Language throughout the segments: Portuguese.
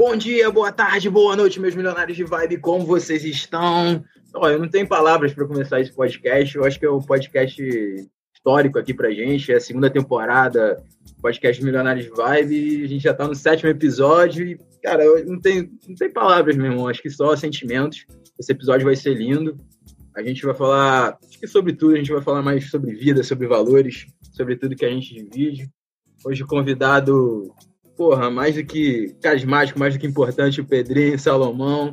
Bom dia, boa tarde, boa noite, meus milionários de vibe, como vocês estão? Olha, eu não tenho palavras para começar esse podcast, eu acho que é um podcast histórico aqui pra gente, é a segunda temporada, podcast Milionários de Vibe, a gente já tá no sétimo episódio e, cara, eu não tenho, não tenho palavras, meu irmão, acho que só sentimentos, esse episódio vai ser lindo, a gente vai falar, acho que sobre tudo, a gente vai falar mais sobre vida, sobre valores, sobre tudo que a gente divide. Hoje convidado porra, mais do que carismático, mais do que importante, o Pedrinho, Salomão.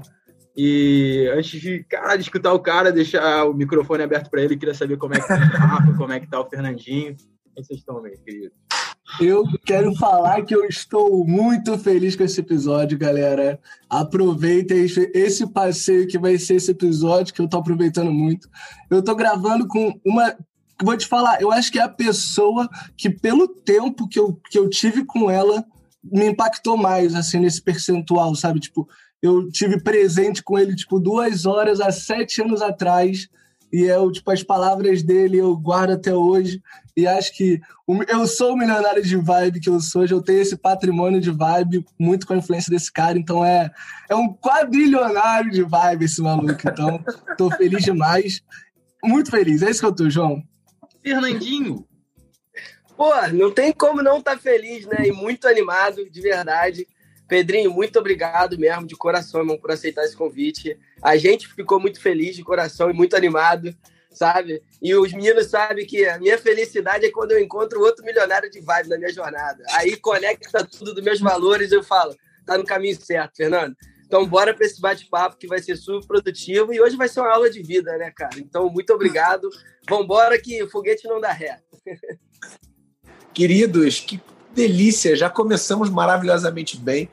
E antes de, cara, de escutar o cara, deixar o microfone aberto para ele, queria saber como é que tá o Rafa, como é que tá o Fernandinho. Como vocês estão, meu querido? Eu quero falar que eu estou muito feliz com esse episódio, galera. Aproveitem esse passeio que vai ser esse episódio, que eu tô aproveitando muito. Eu tô gravando com uma. Vou te falar, eu acho que é a pessoa que, pelo tempo que eu, que eu tive com ela, me impactou mais, assim, nesse percentual, sabe? Tipo, eu tive presente com ele, tipo, duas horas há sete anos atrás, e eu, tipo, as palavras dele eu guardo até hoje, e acho que eu sou o milionário de vibe que eu sou, hoje eu tenho esse patrimônio de vibe, muito com a influência desse cara, então é, é um quadrilionário de vibe esse maluco, então tô feliz demais, muito feliz, é isso que eu tô, João. Fernandinho, Pô, não tem como não estar tá feliz, né? E muito animado, de verdade. Pedrinho, muito obrigado mesmo, de coração, irmão, por aceitar esse convite. A gente ficou muito feliz de coração e muito animado, sabe? E os meninos sabem que a minha felicidade é quando eu encontro outro milionário de vibe na minha jornada. Aí conecta tudo dos meus valores e eu falo, tá no caminho certo, Fernando. Então, bora para esse bate-papo que vai ser super produtivo e hoje vai ser uma aula de vida, né, cara? Então, muito obrigado. Vambora que foguete não dá ré. Queridos, que delícia! Já começamos maravilhosamente bem.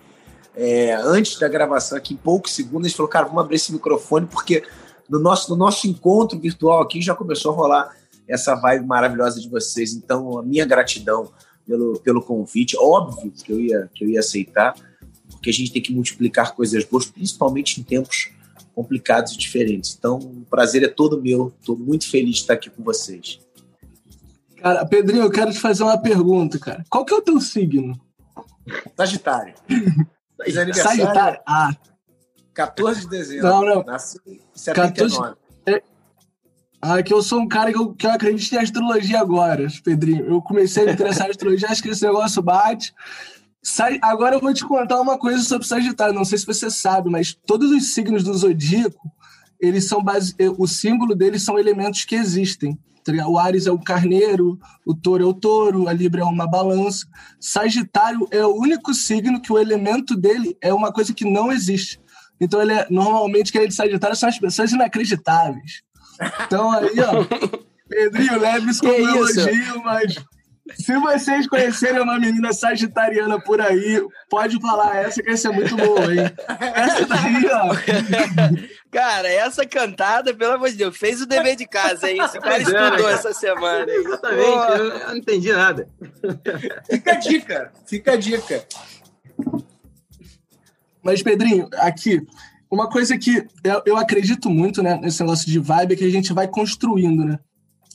É, antes da gravação, aqui em poucos segundos, a gente falou, cara, vamos abrir esse microfone, porque no nosso, no nosso encontro virtual aqui já começou a rolar essa vibe maravilhosa de vocês. Então, a minha gratidão pelo, pelo convite. Óbvio que eu, ia, que eu ia aceitar, porque a gente tem que multiplicar coisas boas, principalmente em tempos complicados e diferentes. Então, o prazer é todo meu. Estou muito feliz de estar aqui com vocês. Cara, Pedrinho, eu quero te fazer uma pergunta, cara. Qual que é o teu signo? Sagitário. Sagitário? Ah. 14 de dezembro. Não, não. Nasci em 79. 14... É... Ah, que eu sou um cara que eu, que eu acredito em astrologia agora, Pedrinho. Eu comecei a me interessar em astrologia, acho que esse negócio bate. Agora eu vou te contar uma coisa sobre Sagitário. Não sei se você sabe, mas todos os signos do zodíaco, eles são base... o símbolo deles são elementos que existem. Tá o Ares é o carneiro, o touro é o touro, a Libra é uma balança. Sagitário é o único signo que o elemento dele é uma coisa que não existe. Então, ele é, normalmente, quem é de Sagitário são as pessoas inacreditáveis. Então, aí, ó, Pedrinho leve isso como elogio, mas se vocês conhecerem uma menina sagitariana por aí, pode falar essa que essa é muito boa, hein? Essa daí, ó. Cara, essa cantada, pelo amor de Deus, fez o dever de casa, hein? Esse cara estudou essa semana. Hein? Exatamente, eu, eu não entendi nada. Fica a dica, fica a dica. Mas, Pedrinho, aqui, uma coisa que eu, eu acredito muito né, nesse negócio de vibe é que a gente vai construindo, né?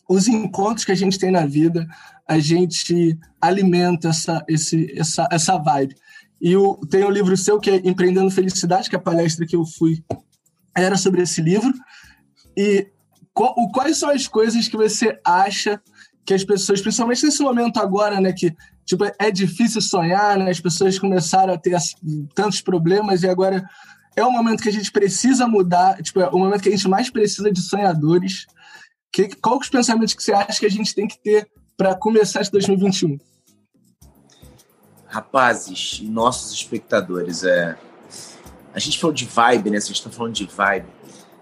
Os encontros que a gente tem na vida, a gente alimenta essa, esse, essa, essa vibe. E o, tem um livro seu que é Empreendendo Felicidade, que é a palestra que eu fui era sobre esse livro. E qual, quais são as coisas que você acha que as pessoas, principalmente nesse momento agora, né, que tipo, é difícil sonhar, né, as pessoas começaram a ter assim, tantos problemas e agora é o momento que a gente precisa mudar, tipo, é o momento que a gente mais precisa de sonhadores. Que, qual os pensamentos que você acha que a gente tem que ter para começar esse 2021? Rapazes, nossos espectadores, é... a gente falou de vibe, né? Se a gente está falando de vibe.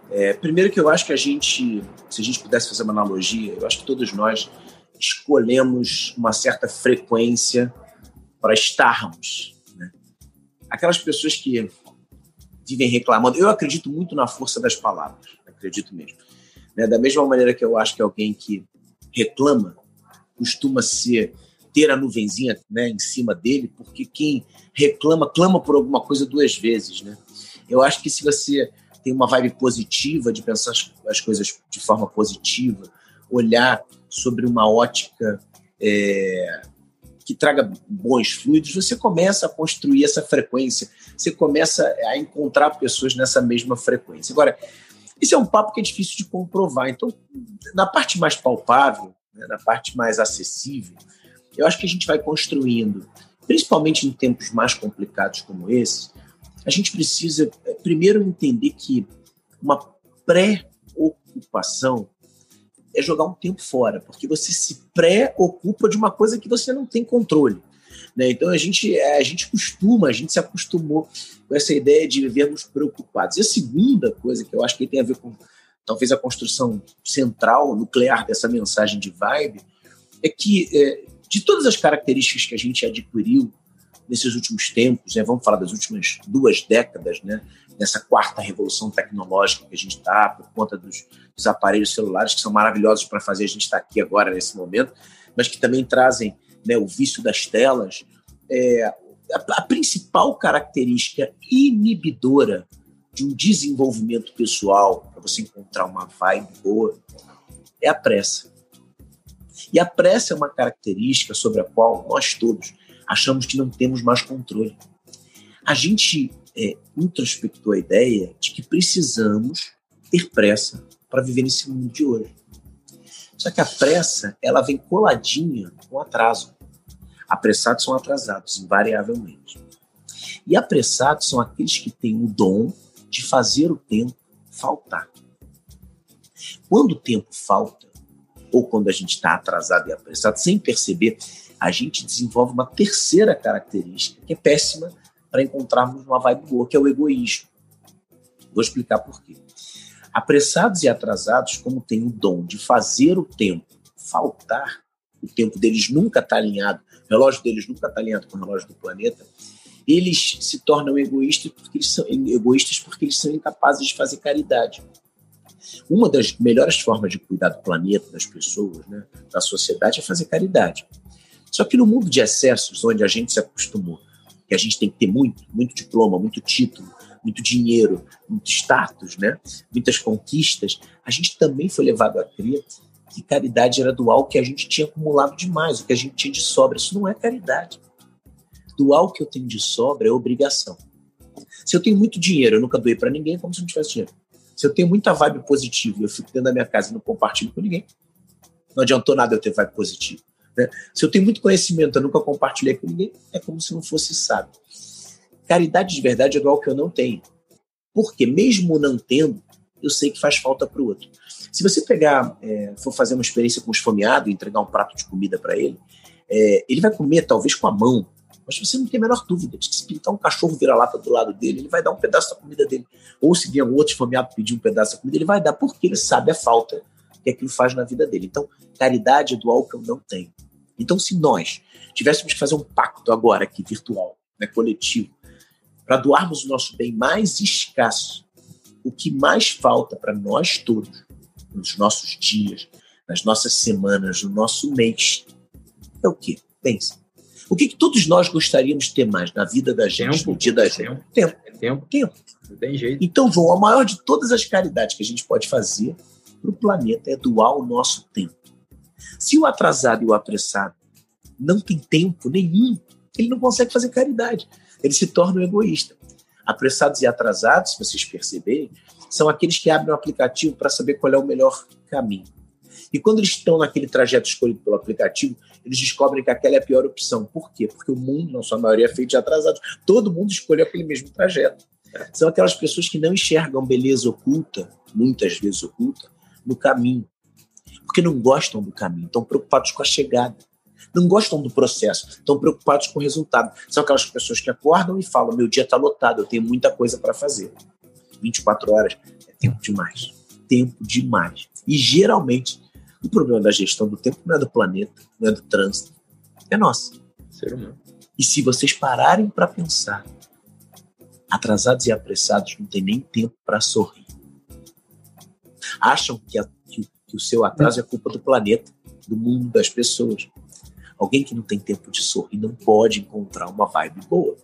É, primeiro que eu acho que a gente, se a gente pudesse fazer uma analogia, eu acho que todos nós escolhemos uma certa frequência para estarmos. Né? Aquelas pessoas que vivem reclamando, eu acredito muito na força das palavras, acredito mesmo. Né? Da mesma maneira que eu acho que alguém que reclama costuma ser ter a nuvenzinha né, em cima dele, porque quem reclama, clama por alguma coisa duas vezes. Né? Eu acho que se você tem uma vibe positiva de pensar as, as coisas de forma positiva, olhar sobre uma ótica é, que traga bons fluidos, você começa a construir essa frequência, você começa a encontrar pessoas nessa mesma frequência. Agora, isso é um papo que é difícil de comprovar. Então, na parte mais palpável, né, na parte mais acessível, eu acho que a gente vai construindo, principalmente em tempos mais complicados como esse, a gente precisa eh, primeiro entender que uma pré-ocupação é jogar um tempo fora, porque você se pré-ocupa de uma coisa que você não tem controle. Né? Então a gente, é, a gente costuma, a gente se acostumou com essa ideia de vivermos preocupados. E a segunda coisa que eu acho que tem a ver com talvez a construção central, nuclear dessa mensagem de vibe, é que é, de todas as características que a gente adquiriu nesses últimos tempos, né, vamos falar das últimas duas décadas, né, nessa quarta revolução tecnológica que a gente está, por conta dos, dos, aparelhos celulares, que são maravilhosos para fazer a gente estar tá aqui agora, nesse momento, mas que também trazem né, o vício das telas. É, a, principal característica inibidora de um desenvolvimento pessoal, para você encontrar uma vibe boa, é a pressa. E a pressa é uma característica sobre a qual nós todos achamos que não temos mais controle. A gente é, introspectou a ideia de que precisamos ter pressa para viver nesse mundo de hoje. Só que a pressa, ela vem coladinha com atraso. Apressados são atrasados, invariavelmente. E apressados são aqueles que têm o dom de fazer o tempo faltar. Quando o tempo falta, ou quando a gente está atrasado e apressado, sem perceber, a gente desenvolve uma terceira característica que é péssima para encontrarmos uma vibe boa, que é o egoísmo. Vou explicar por quê. Apressados e atrasados, como têm o dom de fazer o tempo faltar, o tempo deles nunca está alinhado, o relógio deles nunca está alinhado com o relógio do planeta, eles se tornam egoístas porque eles são, egoístas porque eles são incapazes de fazer caridade. Uma das melhores formas de cuidar do planeta, das pessoas, né, da sociedade, é fazer caridade. Só que no mundo de excessos, onde a gente se acostumou que a gente tem que ter muito, muito diploma, muito título, muito dinheiro, muito status, né? muitas conquistas, a gente também foi levado a crer que caridade era doar o que a gente tinha acumulado demais, o que a gente tinha de sobra. Isso não é caridade. Doar o que eu tenho de sobra é obrigação. Se eu tenho muito dinheiro, eu nunca doei para ninguém, é como se não tivesse dinheiro. Se eu tenho muita vibe positiva e eu fico dentro da minha casa e não compartilho com ninguém, não adiantou nada eu ter vibe positiva. Né? Se eu tenho muito conhecimento, eu nunca compartilhei com ninguém, é como se não fosse sábio. Caridade de verdade é igual que eu não tenho. Porque mesmo não tendo, eu sei que faz falta para o outro. Se você pegar, é, for fazer uma experiência com o esfomeado e entregar um prato de comida para ele, é, ele vai comer talvez com a mão, mas você não tem a menor dúvida de que se pintar um cachorro vira-lata do lado dele, ele vai dar um pedaço da comida dele. Ou se vier um outro esfomeado pedir um pedaço da comida, ele vai dar, porque ele sabe a falta que aquilo faz na vida dele. Então, caridade é doar o que eu não tenho. Então, se nós tivéssemos que fazer um pacto agora aqui, virtual, né, coletivo, para doarmos o nosso bem mais escasso, o que mais falta para nós todos, nos nossos dias, nas nossas semanas, no nosso mês, é o quê? Pense. O que, que todos nós gostaríamos de ter mais na vida da gente, tempo, no dia da gente? Tempo. Tempo. tempo. tempo. Não tem jeito. Então, João, a maior de todas as caridades que a gente pode fazer para o planeta é doar o nosso tempo. Se o atrasado e o apressado não tem tempo nenhum, ele não consegue fazer caridade. Ele se torna um egoísta. Apressados e atrasados, se vocês perceberem, são aqueles que abrem o aplicativo para saber qual é o melhor caminho. E quando eles estão naquele trajeto escolhido pelo aplicativo, eles descobrem que aquela é a pior opção. Por quê? Porque o mundo, na sua maioria, é feito de atrasados. Todo mundo escolheu aquele mesmo trajeto. São aquelas pessoas que não enxergam beleza oculta, muitas vezes oculta, no caminho porque não gostam do caminho, estão preocupados com a chegada. Não gostam do processo, estão preocupados com o resultado. São aquelas pessoas que acordam e falam: meu dia está lotado, eu tenho muita coisa para fazer. 24 horas é tempo demais. Tempo demais. E geralmente, o problema da gestão do tempo não é do planeta, não é do trânsito, é nosso. Ser humano. E se vocês pararem para pensar, atrasados e apressados não têm nem tempo para sorrir. Acham que a que o seu atraso é culpa do planeta, do mundo, das pessoas. Alguém que não tem tempo de sorrir não pode encontrar uma vibe boa.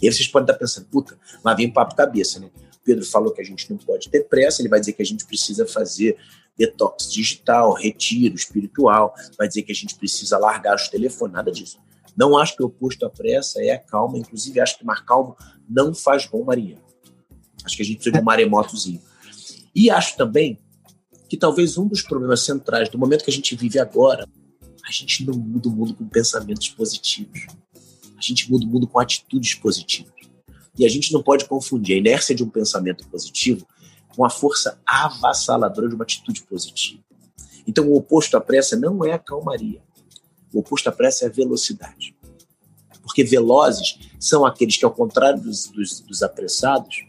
E aí vocês podem estar pensando, puta, lá vem papo cabeça, né? Pedro falou que a gente não pode ter pressa, ele vai dizer que a gente precisa fazer detox digital, retiro espiritual, vai dizer que a gente precisa largar os telefones, nada disso. Não acho que o oposto à pressa é a calma, inclusive acho que mar calmo não faz bom marinheiro. Acho que a gente precisa de um maremotozinho. E acho também que talvez um dos problemas centrais do momento que a gente vive agora, a gente não muda o mundo com pensamentos positivos. A gente muda o mundo com atitudes positivas. E a gente não pode confundir a inércia de um pensamento positivo com a força avassaladora de uma atitude positiva. Então, o oposto à pressa não é a calmaria. O oposto à pressa é a velocidade. Porque velozes são aqueles que, ao contrário dos, dos, dos apressados,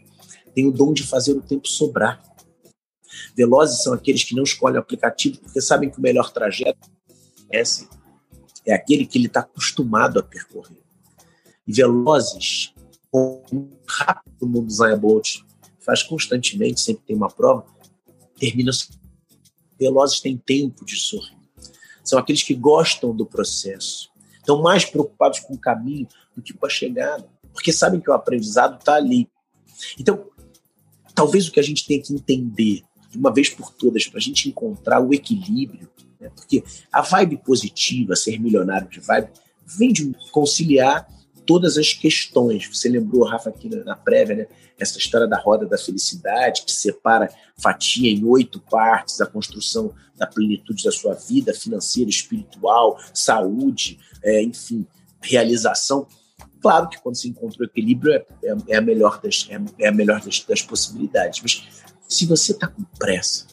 têm o dom de fazer o tempo sobrar. Velozes são aqueles que não escolhem o aplicativo porque sabem que o melhor trajeto é, é aquele que ele está acostumado a percorrer. E velozes, como rápido o mundo Zaya Bolt faz constantemente, sempre tem uma prova, termina velozes têm tempo de sorrir. São aqueles que gostam do processo. Estão mais preocupados com o caminho do que com a chegada, porque sabem que o aprendizado está ali. Então, talvez o que a gente tenha que entender de uma vez por todas para a gente encontrar o equilíbrio, né? porque a vibe positiva, ser milionário de vibe, vem de conciliar todas as questões. Você lembrou, Rafa, aqui na, prévia, né? essa história da roda da felicidade, que separa, fatia em oito partes a construção da plenitude da sua vida financeira, espiritual, saúde, é, enfim, realização. Claro que quando se encontra o equilíbrio é, é, é a melhor, das, é, é a melhor das, das possibilidades. Mas se você está com pressa,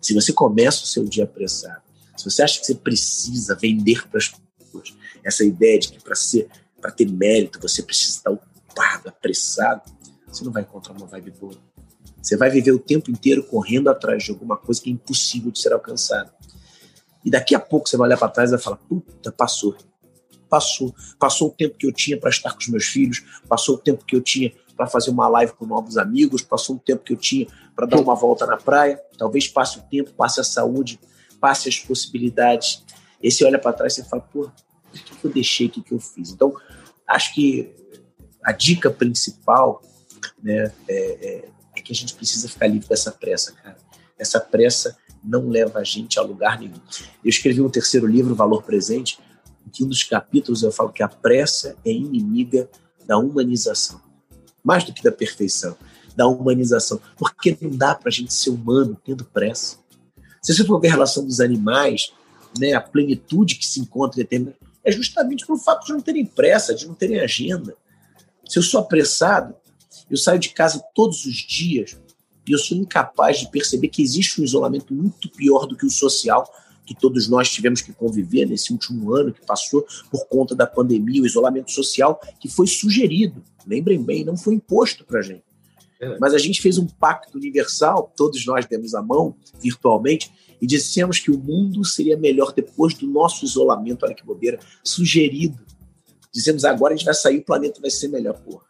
se você começa o seu dia apressado, se você acha que você precisa vender para as pessoas essa ideia de que para ser para ter mérito, você precisa estar ocupado, apressado. Você não vai encontrar uma vibe boa. Você vai viver o tempo inteiro correndo atrás de alguma coisa que é impossível de ser alcançada. E daqui a pouco você vai olhar para trás e vai falar: puta, passou. Passou. Passou o tempo que eu tinha para estar com os meus filhos, passou o tempo que eu tinha para fazer uma live com novos amigos, passou o tempo que eu tinha para dar uma volta na praia. Talvez passe o tempo, passe a saúde, passe as possibilidades. E você olha para trás e fala: pô, o que eu deixei, o que eu fiz? Então, acho que a dica principal né, é, é, é, que a gente precisa ficar livre dessa pressa, cara. Essa pressa não leva a gente a lugar nenhum. Eu escrevi um terceiro livro, Valor Presente, em que um dos capítulos eu falo que a pressa é inimiga da humanização. Mais do que da perfeição, da humanização. Porque não dá para a gente ser humano tendo pressa. Se você for ver a relação dos animais, né, a plenitude que se encontra em determinado é justamente pelo fato de não terem pressa, de não terem agenda. Se eu sou apressado, eu saio de casa todos os dias e eu sou incapaz de perceber que existe um isolamento muito pior do que o social que todos nós tivemos que conviver nesse último ano que passou por conta da pandemia, o isolamento social que foi sugerido. Lembrem bem, não foi imposto para a gente. É. Mas a gente fez um pacto universal, todos nós demos a mão virtualmente, e dissemos que o mundo seria melhor depois do nosso isolamento, olha que bobeira, sugerido. Dizemos agora a gente vai sair, o planeta vai ser melhor, porra.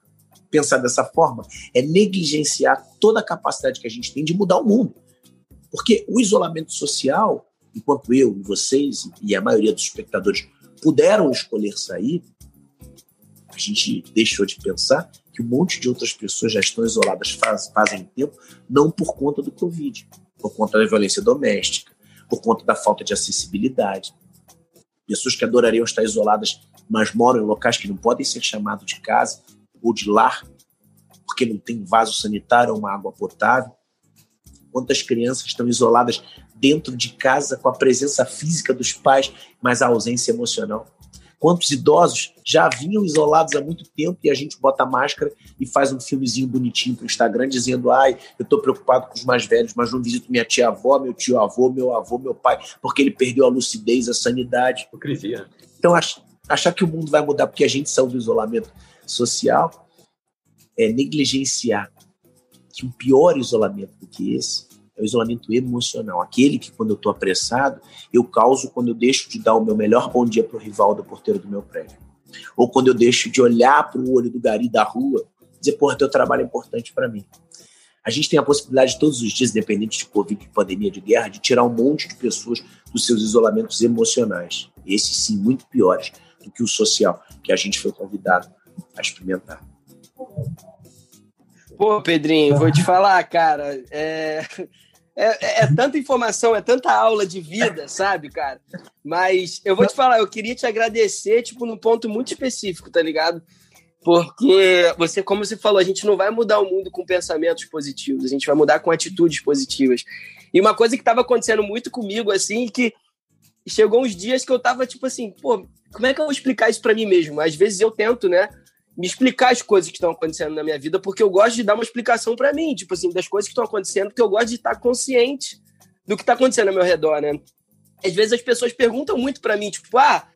Pensar dessa forma é negligenciar toda a capacidade que a gente tem de mudar o mundo. Porque o isolamento social, enquanto eu e vocês e a maioria dos espectadores puderam escolher sair, a gente deixou de pensar que um monte de outras pessoas já estão isoladas faz, fazem tempo, não por conta do Covid por conta da violência doméstica, por conta da falta de acessibilidade. Pessoas que adorariam estar isoladas, mas moram em locais que não podem ser chamados de casa ou de lar, porque não tem vaso sanitário ou uma água potável. Quantas crianças estão isoladas dentro de casa com a presença física dos pais, mas a ausência emocional? Quantos idosos já vinham isolados há muito tempo e a gente bota máscara e faz um filmezinho bonitinho para o Instagram dizendo: ai, eu estou preocupado com os mais velhos, mas não visito minha tia-avó, meu tio-avô, meu avô, meu pai, porque ele perdeu a lucidez, a sanidade. Hipocrisia. Então, achar que o mundo vai mudar porque a gente saiu do isolamento social é negligenciar que um pior isolamento do que esse é o isolamento emocional. Aquele que, quando eu estou apressado, eu causo quando eu deixo de dar o meu melhor bom dia para o rival do porteiro do meu prédio. Ou quando eu deixo de olhar para o olho do gari da rua e dizer, porra, teu trabalho é importante para mim. A gente tem a possibilidade todos os dias, independente de Covid, de pandemia, de guerra, de tirar um monte de pessoas dos seus isolamentos emocionais. Esses sim, muito piores do que o social, que a gente foi convidado a experimentar. Pô, Pedrinho, vou te falar, cara. É... é, é, tanta informação, é tanta aula de vida, sabe, cara? Mas eu vou te falar, eu queria te agradecer, tipo, num ponto muito específico, tá ligado? Porque você, como você falou, a gente não vai mudar o mundo com pensamentos positivos, a gente vai mudar com atitudes positivas. E uma coisa que estava acontecendo muito comigo, assim, que chegou uns dias que eu tava, tipo assim, pô, como é que eu vou explicar isso para mim mesmo? Às vezes eu tento, né? Me explicar as coisas que estão acontecendo na minha vida, porque eu gosto de dar uma explicação para mim, tipo assim, das coisas que estão acontecendo, porque eu gosto de estar consciente do que está acontecendo ao meu redor, né? Às vezes as pessoas perguntam muito para mim, tipo, ah,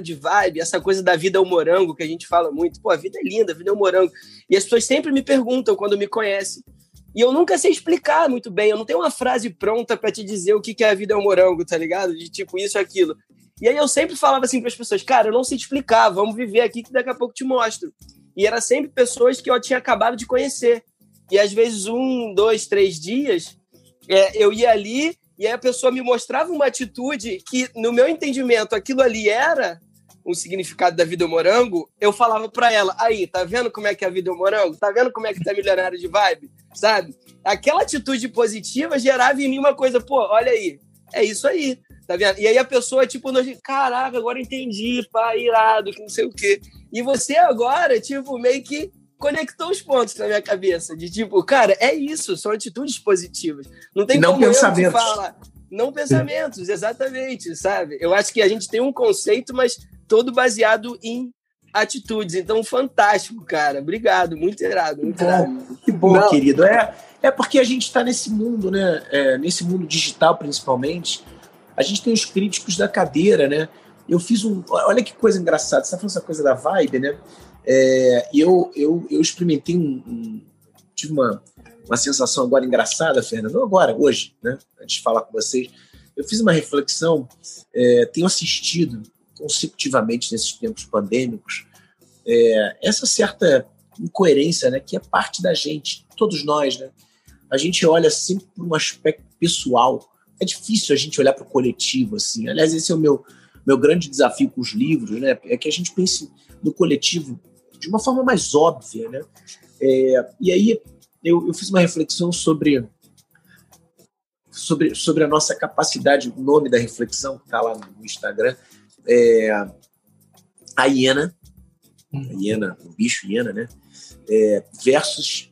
de vibe, essa coisa da vida é o morango, que a gente fala muito, pô, a vida é linda, a vida é o morango. E as pessoas sempre me perguntam quando me conhecem. E eu nunca sei explicar muito bem, eu não tenho uma frase pronta para te dizer o que, que é a vida é o morango, tá ligado? De tipo isso aquilo. E aí eu sempre falava assim para as pessoas, cara, eu não sei te explicar, vamos viver aqui que daqui a pouco te mostro. E era sempre pessoas que eu tinha acabado de conhecer. E às vezes um, dois, três dias, é, eu ia ali e aí a pessoa me mostrava uma atitude que, no meu entendimento, aquilo ali era um significado da vida morango, eu falava para ela, aí, tá vendo como é que é a vida morango? Tá vendo como é que tá milionário de vibe? Sabe? Aquela atitude positiva gerava em mim uma coisa, pô, olha aí, é isso aí. Tá vendo? E aí a pessoa, tipo, nós, caraca, agora entendi, pá, irado, que não sei o quê. E você agora, tipo, meio que conectou os pontos na minha cabeça. De tipo, cara, é isso, são atitudes positivas. Não tem não como pensamentos. eu falar. Não pensamentos, exatamente, sabe? Eu acho que a gente tem um conceito, mas todo baseado em atitudes. Então, fantástico, cara. Obrigado, muito irado, muito bom, irado. Que bom, não. querido. É, é porque a gente está nesse mundo, né? É, nesse mundo digital, principalmente, a gente tem os críticos da cadeira, né? Eu fiz um. Olha que coisa engraçada. Você está falando essa coisa da vibe, né? É, eu, eu, eu experimentei um, um, Tive uma, uma sensação agora engraçada, Fernando. Não agora, hoje, né? Antes de falar com vocês. Eu fiz uma reflexão. É, tenho assistido consecutivamente nesses tempos pandêmicos é, essa certa incoerência, né? Que é parte da gente, todos nós, né? A gente olha sempre por um aspecto pessoal é difícil a gente olhar para o coletivo assim. Aliás, esse é o meu meu grande desafio com os livros, né? É que a gente pense no coletivo de uma forma mais óbvia, né? É, e aí eu, eu, fiz uma reflexão sobre sobre sobre a nossa capacidade, o nome da reflexão que está lá no Instagram, é, a hiena, a hiena, o bicho hiena, né? É, versus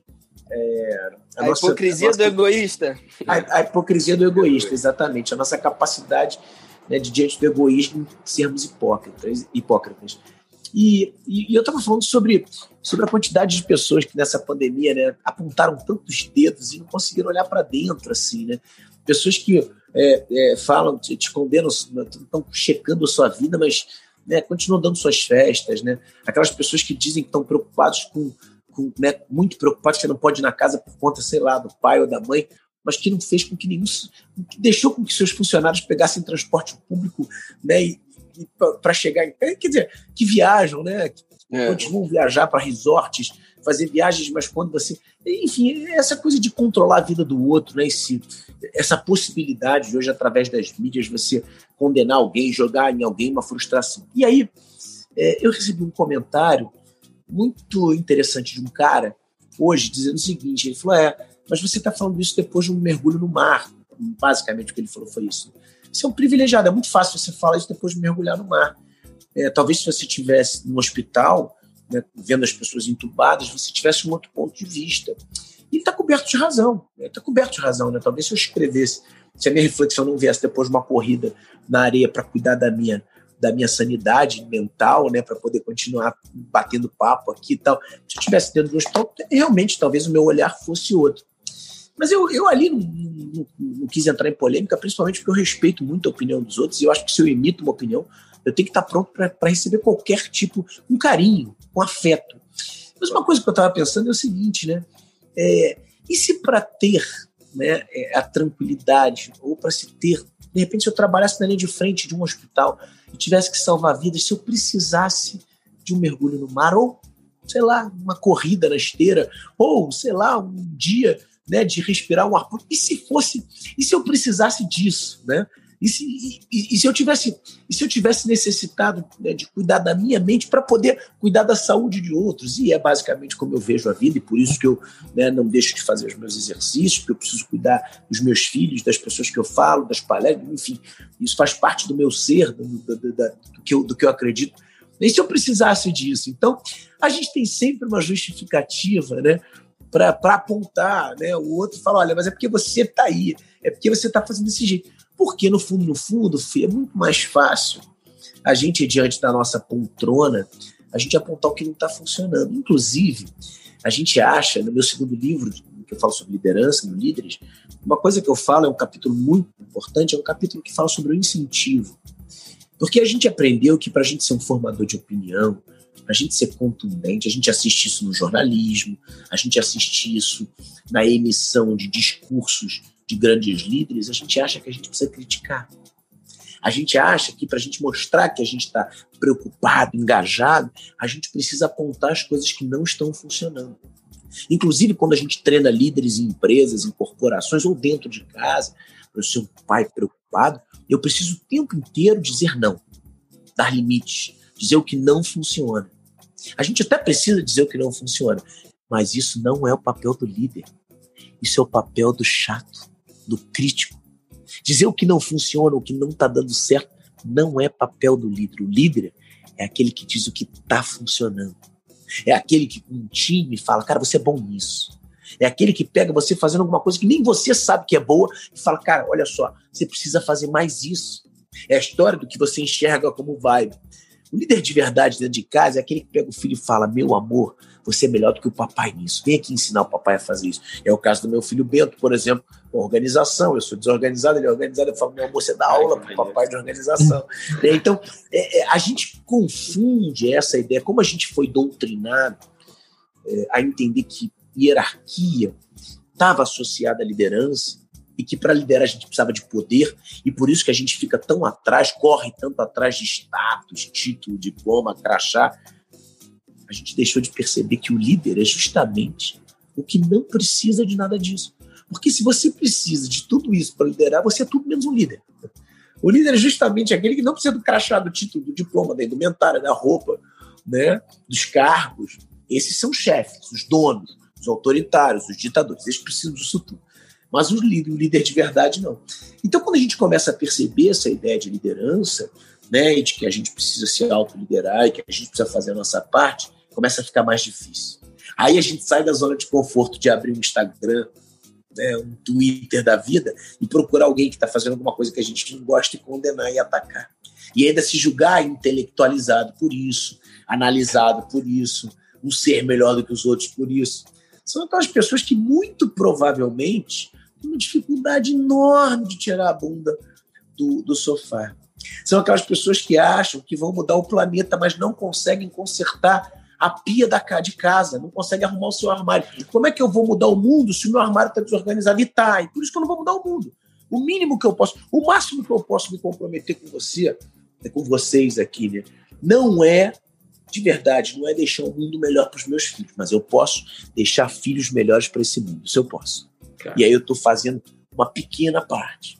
é, a, a nossa, hipocrisia a nossa, do egoísta. A, a, hipocrisia do egoísta, exatamente. A nossa capacidade né, de, diante do egoísmo, sermos hipócritas. hipócritas. E, e, e eu estava falando sobre, sobre a quantidade de pessoas que nessa pandemia né, apontaram tantos dedos e não conseguiram olhar para dentro, assim, né? Pessoas que é, é, falam, te, te condenam, estão checando a sua vida, mas né, continuam dando suas festas, né? Aquelas pessoas que dizem que estão preocupados com com, né, muito preocupado que não pode ir na casa por conta, sei lá, do pai ou da mãe, mas que não fez com que nenhum. que deixou com que seus funcionários pegassem transporte público né, e, e para chegar em. Quer dizer, que viajam, né? Que é. continuam a viajar para resorts, fazer viagens, mas quando você. Enfim, essa coisa de controlar a vida do outro, né? Esse, essa possibilidade de hoje, através das mídias, você condenar alguém, jogar em alguém uma frustração. E aí, é, eu recebi um comentário muito interessante de um cara hoje dizendo o seguinte: ele falou, é, mas você está falando isso depois de um mergulho no mar. Basicamente o que ele falou foi isso. Você é um privilegiado, é muito fácil você falar isso depois de mergulhar no mar. É, talvez se você estivesse no hospital, né, vendo as pessoas entubadas, você tivesse um outro ponto de vista. E está coberto de razão. Está coberto de razão. Né? Talvez se eu escrevesse, se a minha reflexão não viesse depois de uma corrida na areia para cuidar da minha da minha sanidade mental, né, para poder continuar batendo papo aqui e tal. Se eu tivesse dentro do hospital, realmente talvez o meu olhar fosse outro. Mas eu, eu ali não, não, não, quis entrar em polêmica, principalmente porque eu respeito muito a opinião dos outros e eu acho que se eu emito uma opinião, eu tenho que estar pronto para receber qualquer tipo, um carinho, um afeto. Mas uma coisa que eu estava pensando é o seguinte, né? É, e se para ter né, é, a tranquilidade ou para se ter, de repente, se eu trabalhasse na linha de frente de um hospital, e tivesse que salvar vidas, se eu precisasse de um mergulho no mar, ou, sei lá, uma corrida na esteira, ou, sei lá, um dia né, de respirar um ar puro. E se fosse, e se eu precisasse disso, né? E se, e, e se eu tivesse e se eu tivesse necessitado né, de cuidar da minha mente para poder cuidar da saúde de outros? E é basicamente como eu vejo a vida, e por isso que eu né, não deixo de fazer os meus exercícios, porque eu preciso cuidar dos meus filhos, das pessoas que eu falo, das palestras, enfim, isso faz parte do meu ser, do, do, do, do que, eu, do que eu acredito. Nem se eu precisasse disso. Então, a gente tem sempre uma justificativa, né? Para apontar, né? O outro fala: olha, mas é porque você está aí, é porque você está fazendo desse jeito. Porque, no fundo, no fundo, Fê, é muito mais fácil a gente, diante da nossa poltrona, a gente apontar o que não está funcionando. Inclusive, a gente acha, no meu segundo livro, que eu falo sobre liderança, no Líderes, uma coisa que eu falo é um capítulo muito importante, é um capítulo que fala sobre o incentivo. Porque a gente aprendeu que para a gente ser um formador de opinião, para a gente ser contundente, a gente assiste isso no jornalismo, a gente assiste isso na emissão de discursos de grandes líderes, a gente acha que a gente precisa criticar. A gente acha que para a gente mostrar que a gente está preocupado, engajado, a gente precisa apontar as coisas que não estão funcionando. Inclusive, quando a gente treina líderes em empresas, em corporações ou dentro de casa, para o seu pai preocupado, eu preciso o tempo inteiro dizer não, dar limites, dizer o que não funciona. A gente até precisa dizer o que não funciona, mas isso não é o papel do líder. Isso é o papel do chato, do crítico. Dizer o que não funciona, o que não está dando certo, não é papel do líder. O líder é aquele que diz o que está funcionando. É aquele que um time fala, cara, você é bom nisso. É aquele que pega você fazendo alguma coisa que nem você sabe que é boa e fala, cara, olha só, você precisa fazer mais isso. É a história do que você enxerga como vibe. O líder de verdade dentro de casa é aquele que pega o filho e fala: Meu amor, você é melhor do que o papai nisso. Vem aqui ensinar o papai a fazer isso. É o caso do meu filho Bento, por exemplo, organização. Eu sou desorganizado, ele é organizado. Eu falo: Meu amor, você dá aula para o papai de organização. É, então, é, é, a gente confunde essa ideia, como a gente foi doutrinado é, a entender que hierarquia estava associada à liderança e que para liderar a gente precisava de poder e por isso que a gente fica tão atrás, corre tanto atrás de status, título, diploma, crachá. A gente deixou de perceber que o líder é justamente o que não precisa de nada disso. Porque se você precisa de tudo isso para liderar, você é tudo menos um líder. O líder é justamente aquele que não precisa do crachá, do título, do diploma, da indumentária, da roupa, né, dos cargos. Esses são chefes, os donos os autoritários, os ditadores, eles precisam disso tudo. Mas o líder, o líder de verdade não. Então, quando a gente começa a perceber essa ideia de liderança, né, e de que a gente precisa se autoliderar e que a gente precisa fazer a nossa parte, começa a ficar mais difícil. Aí a gente sai da zona de conforto de abrir um Instagram, né, um Twitter da vida e procurar alguém que está fazendo alguma coisa que a gente não gosta e condenar e atacar. E ainda se julgar intelectualizado por isso, analisado por isso, um ser melhor do que os outros por isso são aquelas pessoas que muito provavelmente têm uma dificuldade enorme de tirar a bunda do, do sofá. São aquelas pessoas que acham que vão mudar o planeta, mas não conseguem consertar a pia da de casa, não conseguem arrumar o seu armário. Como é que eu vou mudar o mundo se o meu armário está desorganizado? E tá, e por isso que eu não vou mudar o mundo. O mínimo que eu posso, o máximo que eu posso me comprometer com você, é com vocês aqui, né? Não é de verdade, não é deixar um mundo melhor para os meus filhos, mas eu posso deixar filhos melhores para esse mundo. Isso eu posso. Cara. E aí eu estou fazendo uma pequena parte.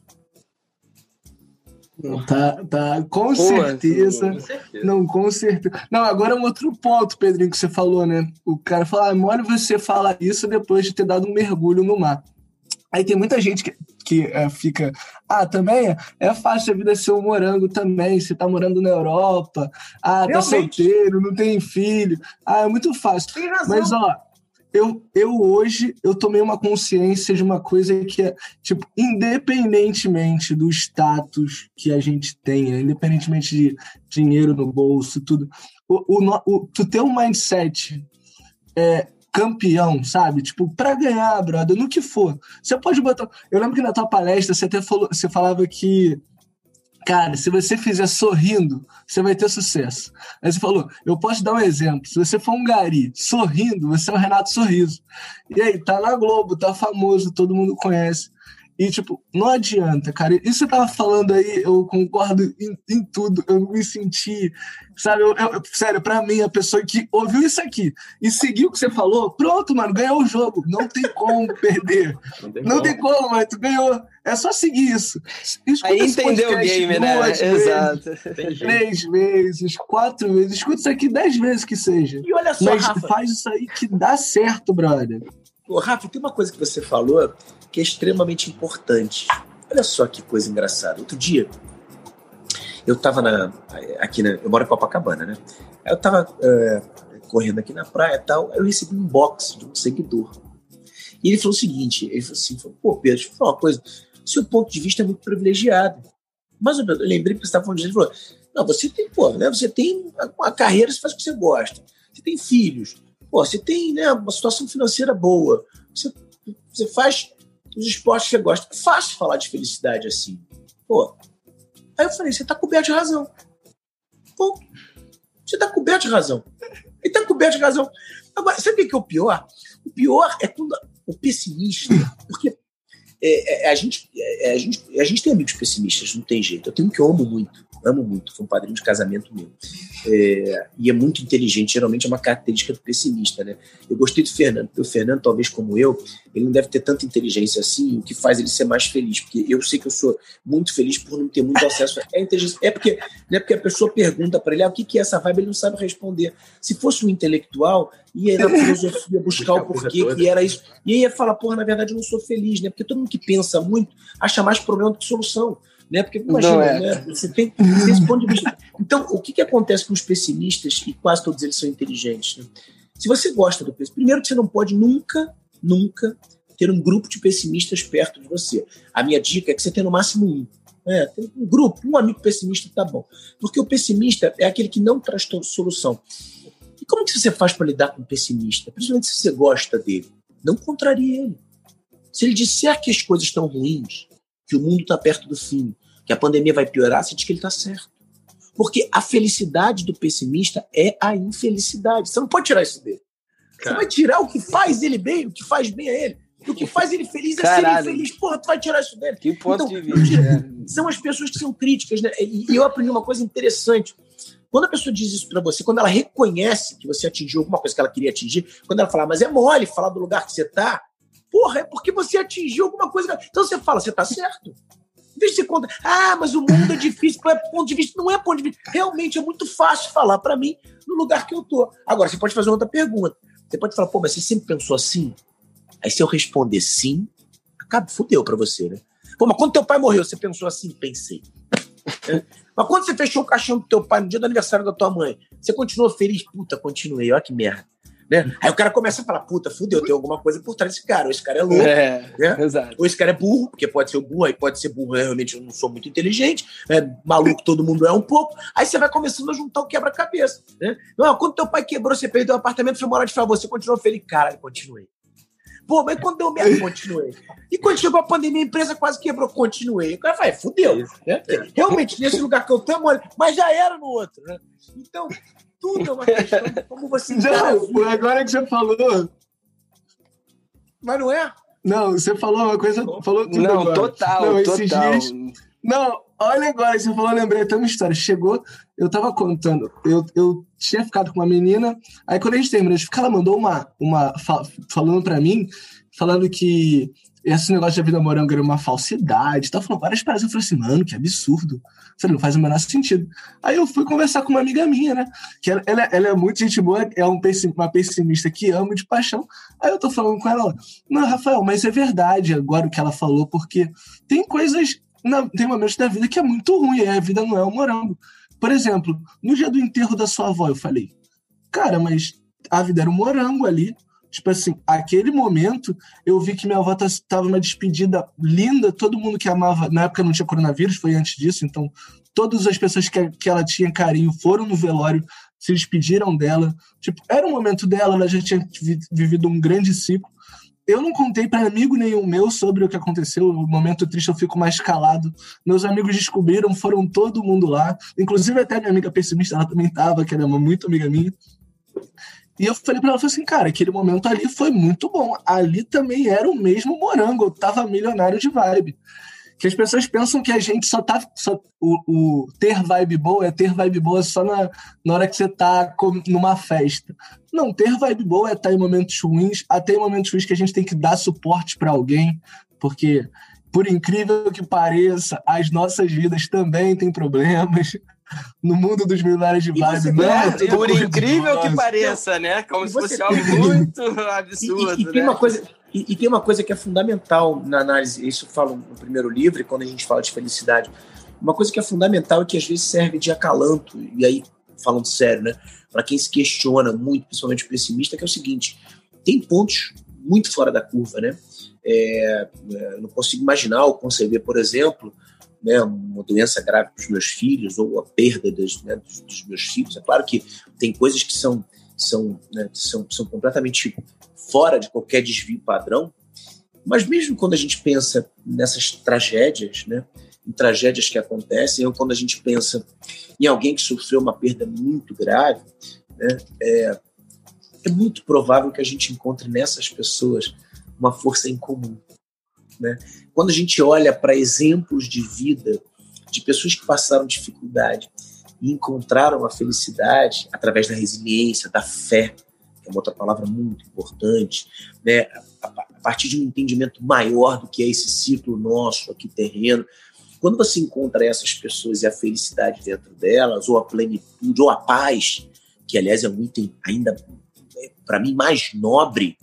Não, tá, tá, com, certeza, com certeza. Não, com certeza. Não, agora é um outro ponto, Pedrinho, que você falou, né? O cara fala, ah, mole você fala isso depois de ter dado um mergulho no mar. Aí tem muita gente que, que é, fica, ah, também é, é fácil a vida ser um morango também, você tá morando na Europa, ah, tá Realmente. solteiro, não tem filho, ah, é muito fácil. Tem razão. Mas, ó, eu, eu hoje, eu tomei uma consciência de uma coisa que é, tipo, independentemente do status que a gente tenha, independentemente de dinheiro no bolso, tudo, o, o, o tu ter um mindset é, campeão, sabe? Tipo, para ganhar, brother, no que for. Você pode botar. Eu lembro que na tua palestra você até falou, você falava que cara, se você fizer sorrindo, você vai ter sucesso. Aí você falou, eu posso dar um exemplo. Se você for um gari sorrindo, você é o Renato Sorriso. E aí, tá na Globo, tá famoso, todo mundo conhece. E, tipo, não adianta, cara. Isso você tava falando aí, eu concordo em, em tudo. Eu me senti, sabe? Eu, eu, sério, pra mim, a pessoa que ouviu isso aqui e seguiu o que você falou, pronto, mano, ganhou o jogo. Não tem como perder. Não tem, não como. tem como, mas tu ganhou. É só seguir isso. Escuta aí entendeu o game, né? Vezes, Exato. Três vezes, quatro vezes. Escuta isso aqui dez vezes que seja. E olha só, mas Rafa. faz isso aí que dá certo, brother. Ô, Rafa, tem uma coisa que você falou que é extremamente importante. Olha só que coisa engraçada. Outro dia, eu tava na, aqui, na, eu moro em Copacabana, né? Eu tava uh, correndo aqui na praia e tal, eu recebi um box de um seguidor. E ele falou o seguinte, ele falou assim, pô, Pedro, deixa eu falar uma coisa, seu ponto de vista é muito privilegiado. Mas eu lembrei que você estava falando ele falou, não, você tem, pô, né, você tem uma carreira, você faz o que você gosta, você tem filhos, pô, você tem né, uma situação financeira boa, você, você faz os esportes que você gosta. É fácil falar de felicidade assim. Pô. Aí eu falei, você tá coberto de razão. Pô, você tá coberto de razão. Ele tá coberto de razão. Agora, sabe o que é o pior? O pior é quando o pessimista, porque é, é, a, gente, é, a, gente, a gente tem amigos pessimistas, não tem jeito. Eu tenho um que eu amo muito amo muito, foi um padrinho de casamento meu. É, e é muito inteligente, geralmente é uma característica do pessimista, né? Eu gostei do Fernando, porque o Fernando, talvez como eu, ele não deve ter tanta inteligência assim, o que faz ele ser mais feliz, porque eu sei que eu sou muito feliz por não ter muito acesso à inteligência. É porque, né, porque a pessoa pergunta para ele, ah, o que, que é essa vibe, ele não sabe responder. Se fosse um intelectual, ia na filosofia buscar o porquê que era isso. E aí ia falar, porra, na verdade eu não sou feliz, né? Porque todo mundo que pensa muito acha mais problema do que solução né? Porque imagina, é. né? Você tem, esse ponto de vista. Então, o que, que acontece com os pessimistas, e quase todos eles são inteligentes? Né? Se você gosta do pessimismo, primeiro que você não pode nunca, nunca ter um grupo de pessimistas perto de você. A minha dica é que você tenha no máximo um. É, um grupo, um amigo pessimista tá bom. Porque o pessimista é aquele que não traz solução. E como que você faz para lidar com o pessimista? Principalmente se você gosta dele. Não contrarie ele. Se ele disser que as coisas estão ruins, que o mundo está perto do fim, que a pandemia vai piorar, você diz que ele está certo. Porque a felicidade do pessimista é a infelicidade. Você não pode tirar isso dele. Cara. Você vai tirar o que faz ele bem, o que faz bem a ele. E o que faz ele feliz é Caralho. ser infeliz. Porra, tu vai tirar isso dele. Que ponto então, de vista. É. São as pessoas que são críticas, né? E eu aprendi uma coisa interessante. Quando a pessoa diz isso para você, quando ela reconhece que você atingiu alguma coisa que ela queria atingir, quando ela fala, mas é mole falar do lugar que você tá, Porra, é porque você atingiu alguma coisa. Então você fala, você tá certo. Em você conta, ah, mas o mundo é difícil, é ponto de vista. Não é ponto de vista. Realmente é muito fácil falar para mim no lugar que eu tô. Agora, você pode fazer outra pergunta. Você pode falar, pô, mas você sempre pensou assim? Aí se eu responder sim, acaba, fudeu pra você, né? Pô, mas quando teu pai morreu, você pensou assim? Pensei. É. Mas quando você fechou o caixão do teu pai no dia do aniversário da tua mãe, você continuou feliz? Puta, continuei, olha que merda. Né? Aí o cara começa a falar, puta, fudeu, tem alguma coisa por trás desse cara. Ou esse cara é louco, é, né? Exato. ou esse cara é burro, porque pode ser burro, aí pode ser burro, né? realmente eu não sou muito inteligente, é maluco todo mundo é um pouco. Aí você vai começando a juntar o quebra-cabeça. Né? Não, quando teu pai quebrou, você perdeu o apartamento, foi morar de favor, você continuou feliz. Cara, continuei. Pô, mas quando deu merda, continuei. E quando chegou a pandemia, a empresa quase quebrou, continuei. O cara vai, fudeu. Né? Realmente, nesse lugar que eu tô, mas já era no outro. Né? Então, tudo é uma questão de como você. Não, agora que você falou. Mas não é? Não, você falou uma coisa. Falou tudo não, agora. total. Não, esses total. dias. Não, olha agora, você falou, lembrei até uma história. Chegou, eu tava contando, eu, eu tinha ficado com uma menina, aí quando a gente terminou de ficar, ela mandou uma, uma falando pra mim, falando que esse negócio de vida morango era uma falsidade. Tava falando várias paradas. Eu falei assim, mano, que absurdo. Falei, não faz o menor sentido. Aí eu fui conversar com uma amiga minha, né? Que ela, ela, ela é muito gente boa, é um uma pessimista que amo de paixão. Aí eu tô falando com ela, não, Rafael, mas é verdade agora o que ela falou, porque tem coisas, na, tem momentos da vida que é muito ruim, a vida não é um morango. Por exemplo, no dia do enterro da sua avó, eu falei, cara, mas a vida era um morango ali Tipo assim, aquele momento eu vi que minha avó estava numa despedida linda, todo mundo que amava, na época não tinha coronavírus, foi antes disso, então todas as pessoas que, que ela tinha carinho foram no velório, se despediram dela. Tipo, era um momento dela, ela já tinha vivido um grande ciclo. Eu não contei para amigo nenhum meu sobre o que aconteceu. No momento triste eu fico mais calado. Meus amigos descobriram, foram todo mundo lá. Inclusive até minha amiga pessimista, ela também estava, que era muito amiga minha. E eu falei para ela, falei assim, cara, aquele momento ali foi muito bom. Ali também era o mesmo morango, eu tava milionário de vibe. Que as pessoas pensam que a gente só tá. Só, o, o ter vibe boa é ter vibe boa só na, na hora que você tá com, numa festa. Não, ter vibe boa é estar tá em momentos ruins, até em momentos ruins que a gente tem que dar suporte para alguém, porque por incrível que pareça, as nossas vidas também têm problemas. No mundo dos milhares de vibe, né? Por incrível que pareça, né? Como e se fosse algo muito absurdo. E, e, e tem né? uma coisa, e, e, tem uma coisa que é fundamental na análise, isso eu falo no primeiro livro, quando a gente fala de felicidade. Uma coisa que é fundamental e que às vezes serve de acalanto, e aí, falando sério, né? Para quem se questiona muito, principalmente o pessimista, que é o seguinte: tem pontos muito fora da curva, né? É, é, não consigo imaginar ou conceber, por exemplo, né, uma doença grave para os meus filhos ou a perda dos, né, dos, dos, meus filhos. É claro que tem coisas que são, são, né, são, são completamente fora de qualquer desvio padrão, mas mesmo quando a gente pensa nessas tragédias, né, em tragédias que acontecem, ou quando a gente pensa em alguém que sofreu uma perda muito grave, né, é, é muito provável que a gente encontre nessas pessoas uma força em comum. Né? Quando a gente olha para exemplos de vida de pessoas que passaram dificuldade e encontraram a felicidade através da resiliência, da fé, que é uma outra palavra muito importante, né? a partir de um entendimento maior do que é esse ciclo nosso aqui terreno, quando você encontra essas pessoas e a felicidade dentro delas, ou a plenitude, ou a paz, que aliás é item ainda, é, para mim, mais nobre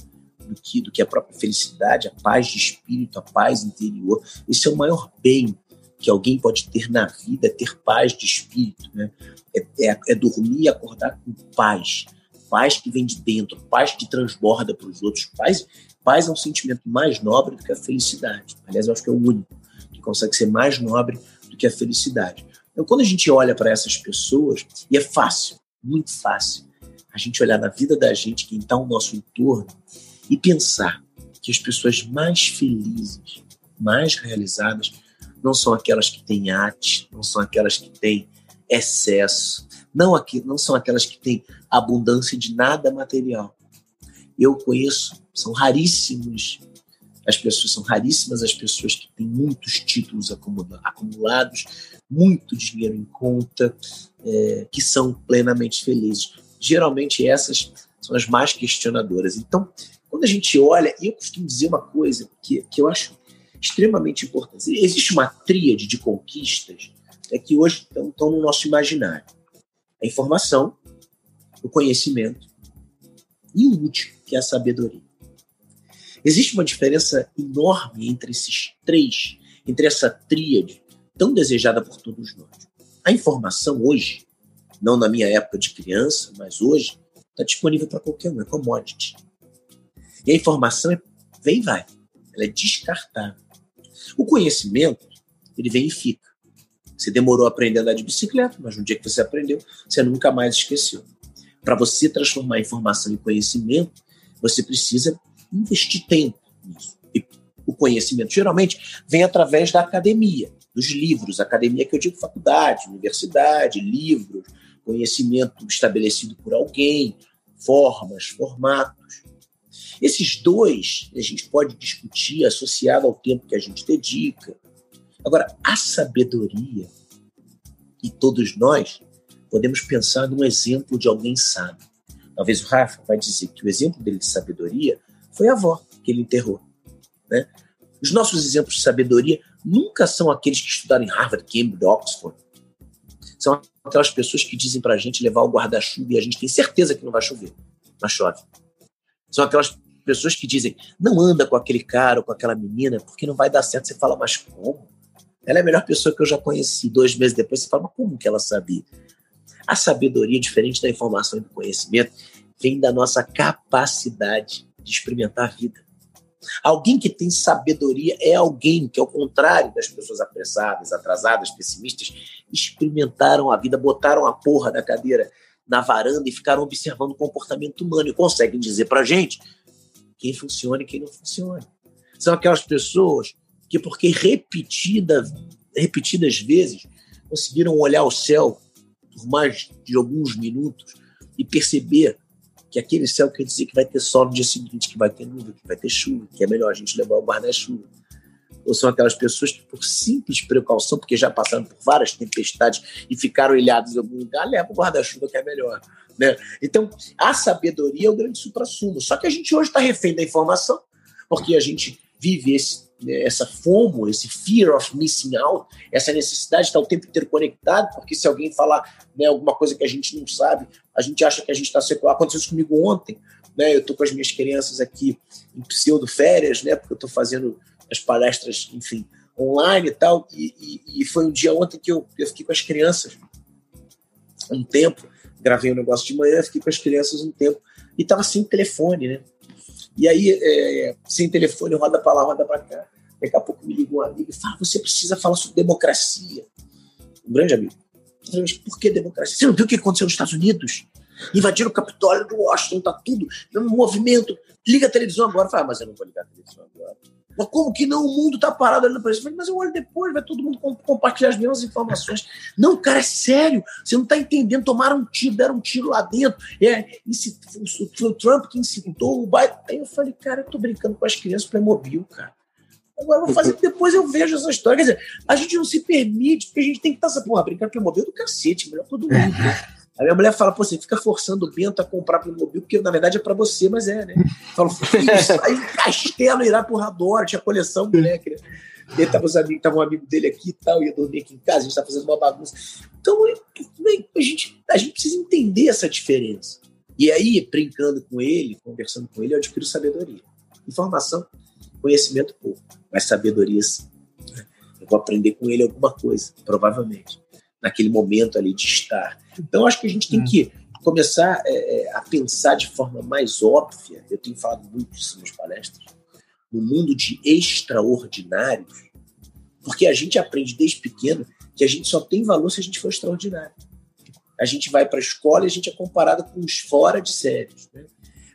do que, do que a própria felicidade, a paz de espírito, a paz interior. Esse é o maior bem que alguém pode ter na vida, ter paz de espírito. Né? É, é, é dormir e acordar com paz. Paz que vem de dentro, paz que transborda para os outros. Paz, paz é um sentimento mais nobre do que a felicidade. Aliás, eu acho que é o único que consegue ser mais nobre do que a felicidade. Então, quando a gente olha para essas pessoas, e é fácil, muito fácil, a gente olhar na vida da gente, quem está ao nosso entorno, e pensar que as pessoas mais felizes, mais realizadas, não são aquelas que têm arte, não são aquelas que têm excesso, não, aqui, não são aquelas que têm abundância de nada material. Eu conheço, são raríssimos as pessoas, são raríssimas as pessoas que têm muitos títulos acumulados, muito dinheiro em conta, é, que são plenamente felizes. Geralmente essas são as mais questionadoras. Então, quando a gente olha, e eu costumo dizer uma coisa que, que eu acho extremamente importante: existe uma tríade de conquistas é que hoje estão, estão no nosso imaginário: a informação, o conhecimento e o último, que é a sabedoria. Existe uma diferença enorme entre esses três, entre essa tríade tão desejada por todos nós. A informação hoje, não na minha época de criança, mas hoje, está disponível para qualquer um, é commodity. E a informação é, vem e vai. Ela é descartável. O conhecimento, ele vem e fica. Você demorou a aprender a andar de bicicleta, mas no dia que você aprendeu, você nunca mais esqueceu. Para você transformar informação em conhecimento, você precisa investir tempo nisso. E o conhecimento geralmente vem através da academia, dos livros. Academia que eu digo faculdade, universidade, livros, conhecimento estabelecido por alguém, formas, formatos. Esses dois a gente pode discutir associado ao tempo que a gente dedica. Agora, a sabedoria, e todos nós podemos pensar num exemplo de alguém sábio. Talvez o Rafa vai dizer que o exemplo dele de sabedoria foi a avó que ele enterrou. Né? Os nossos exemplos de sabedoria nunca são aqueles que estudaram em Harvard, Cambridge, Oxford. São aquelas pessoas que dizem para a gente levar o guarda-chuva e a gente tem certeza que não vai chover, mas chove. São aquelas pessoas que dizem, não anda com aquele cara ou com aquela menina, porque não vai dar certo. Você fala, mas como? Ela é a melhor pessoa que eu já conheci. Dois meses depois, você fala, mas como que ela sabia? A sabedoria, diferente da informação e do conhecimento, vem da nossa capacidade de experimentar a vida. Alguém que tem sabedoria é alguém que, ao contrário das pessoas apressadas, atrasadas, pessimistas, experimentaram a vida, botaram a porra da cadeira na varanda e ficaram observando o comportamento humano e conseguem dizer para gente quem funciona e quem não funciona. São aquelas pessoas que, porque repetida, repetidas vezes, conseguiram olhar o céu por mais de alguns minutos e perceber que aquele céu quer dizer que vai ter sol no dia seguinte, que vai ter nuvem, que vai ter chuva, que é melhor a gente levar o guarda-chuva. Ou são aquelas pessoas que, por simples precaução, porque já passaram por várias tempestades e ficaram ilhados em algum lugar, levam o guarda-chuva que é melhor. Né? Então, a sabedoria é o grande supra-sumo. Só que a gente hoje está refém da informação, porque a gente vive esse, né, essa FOMO, esse fear of missing out, essa necessidade de estar o tempo inteiro conectado, porque se alguém falar né, alguma coisa que a gente não sabe, a gente acha que a gente está secular. Aconteceu isso comigo ontem, né? Eu estou com as minhas crianças aqui em pseudo férias, né? Porque eu estou fazendo as palestras, enfim, online e tal. E, e, e, foi um dia ontem que eu, eu fiquei com as crianças um tempo, gravei um negócio de manhã, fiquei com as crianças um tempo e estava sem telefone, né? E aí, é, sem telefone, roda para lá, roda para cá. Daqui a pouco me liga um amigo e fala: Você precisa falar sobre democracia. Um grande amigo. Mas por que democracia? Você não viu o que aconteceu nos Estados Unidos? Invadiram o Capitólio do Washington, tá tudo no movimento. Liga a televisão agora. Fala, ah, mas eu não vou ligar a televisão agora. Mas como que não? O mundo tá parado ali no preço. Mas eu olho depois, vai todo mundo compartilhar as mesmas informações. Não, cara, é sério. Você não tá entendendo. Tomaram um tiro, deram um tiro lá dentro. É, foi o Trump que incitou o Biden. Aí eu falei, cara, eu tô brincando com as crianças Playmobil, cara. Agora eu vou fazer, depois eu vejo essa história. Quer dizer, a gente não se permite, porque a gente tem que estar essa porra, brincando Playmobil do cacete, melhor todo mundo. Né? A minha mulher fala, pô, você fica forçando o Bento a comprar Playmobil, porque na verdade é para você, mas é, né? Falo, isso, aí Castelo irá por Rador, tinha coleção, moleque, né? Ele tava, os amigos, tava um amigo dele aqui e tal, ia dormir aqui em casa, a gente tá fazendo uma bagunça. Então, a gente, a gente precisa entender essa diferença. E aí, brincando com ele, conversando com ele, eu adquiro sabedoria. Informação, conhecimento pouco, mas sabedoria sim. Eu vou aprender com ele alguma coisa, provavelmente, naquele momento ali de estar então, acho que a gente tem hum. que começar é, é, a pensar de forma mais óbvia. Eu tenho falado muito isso nas palestras, no mundo de extraordinários, porque a gente aprende desde pequeno que a gente só tem valor se a gente for extraordinário. A gente vai para a escola e a gente é comparado com os fora de séries. Né?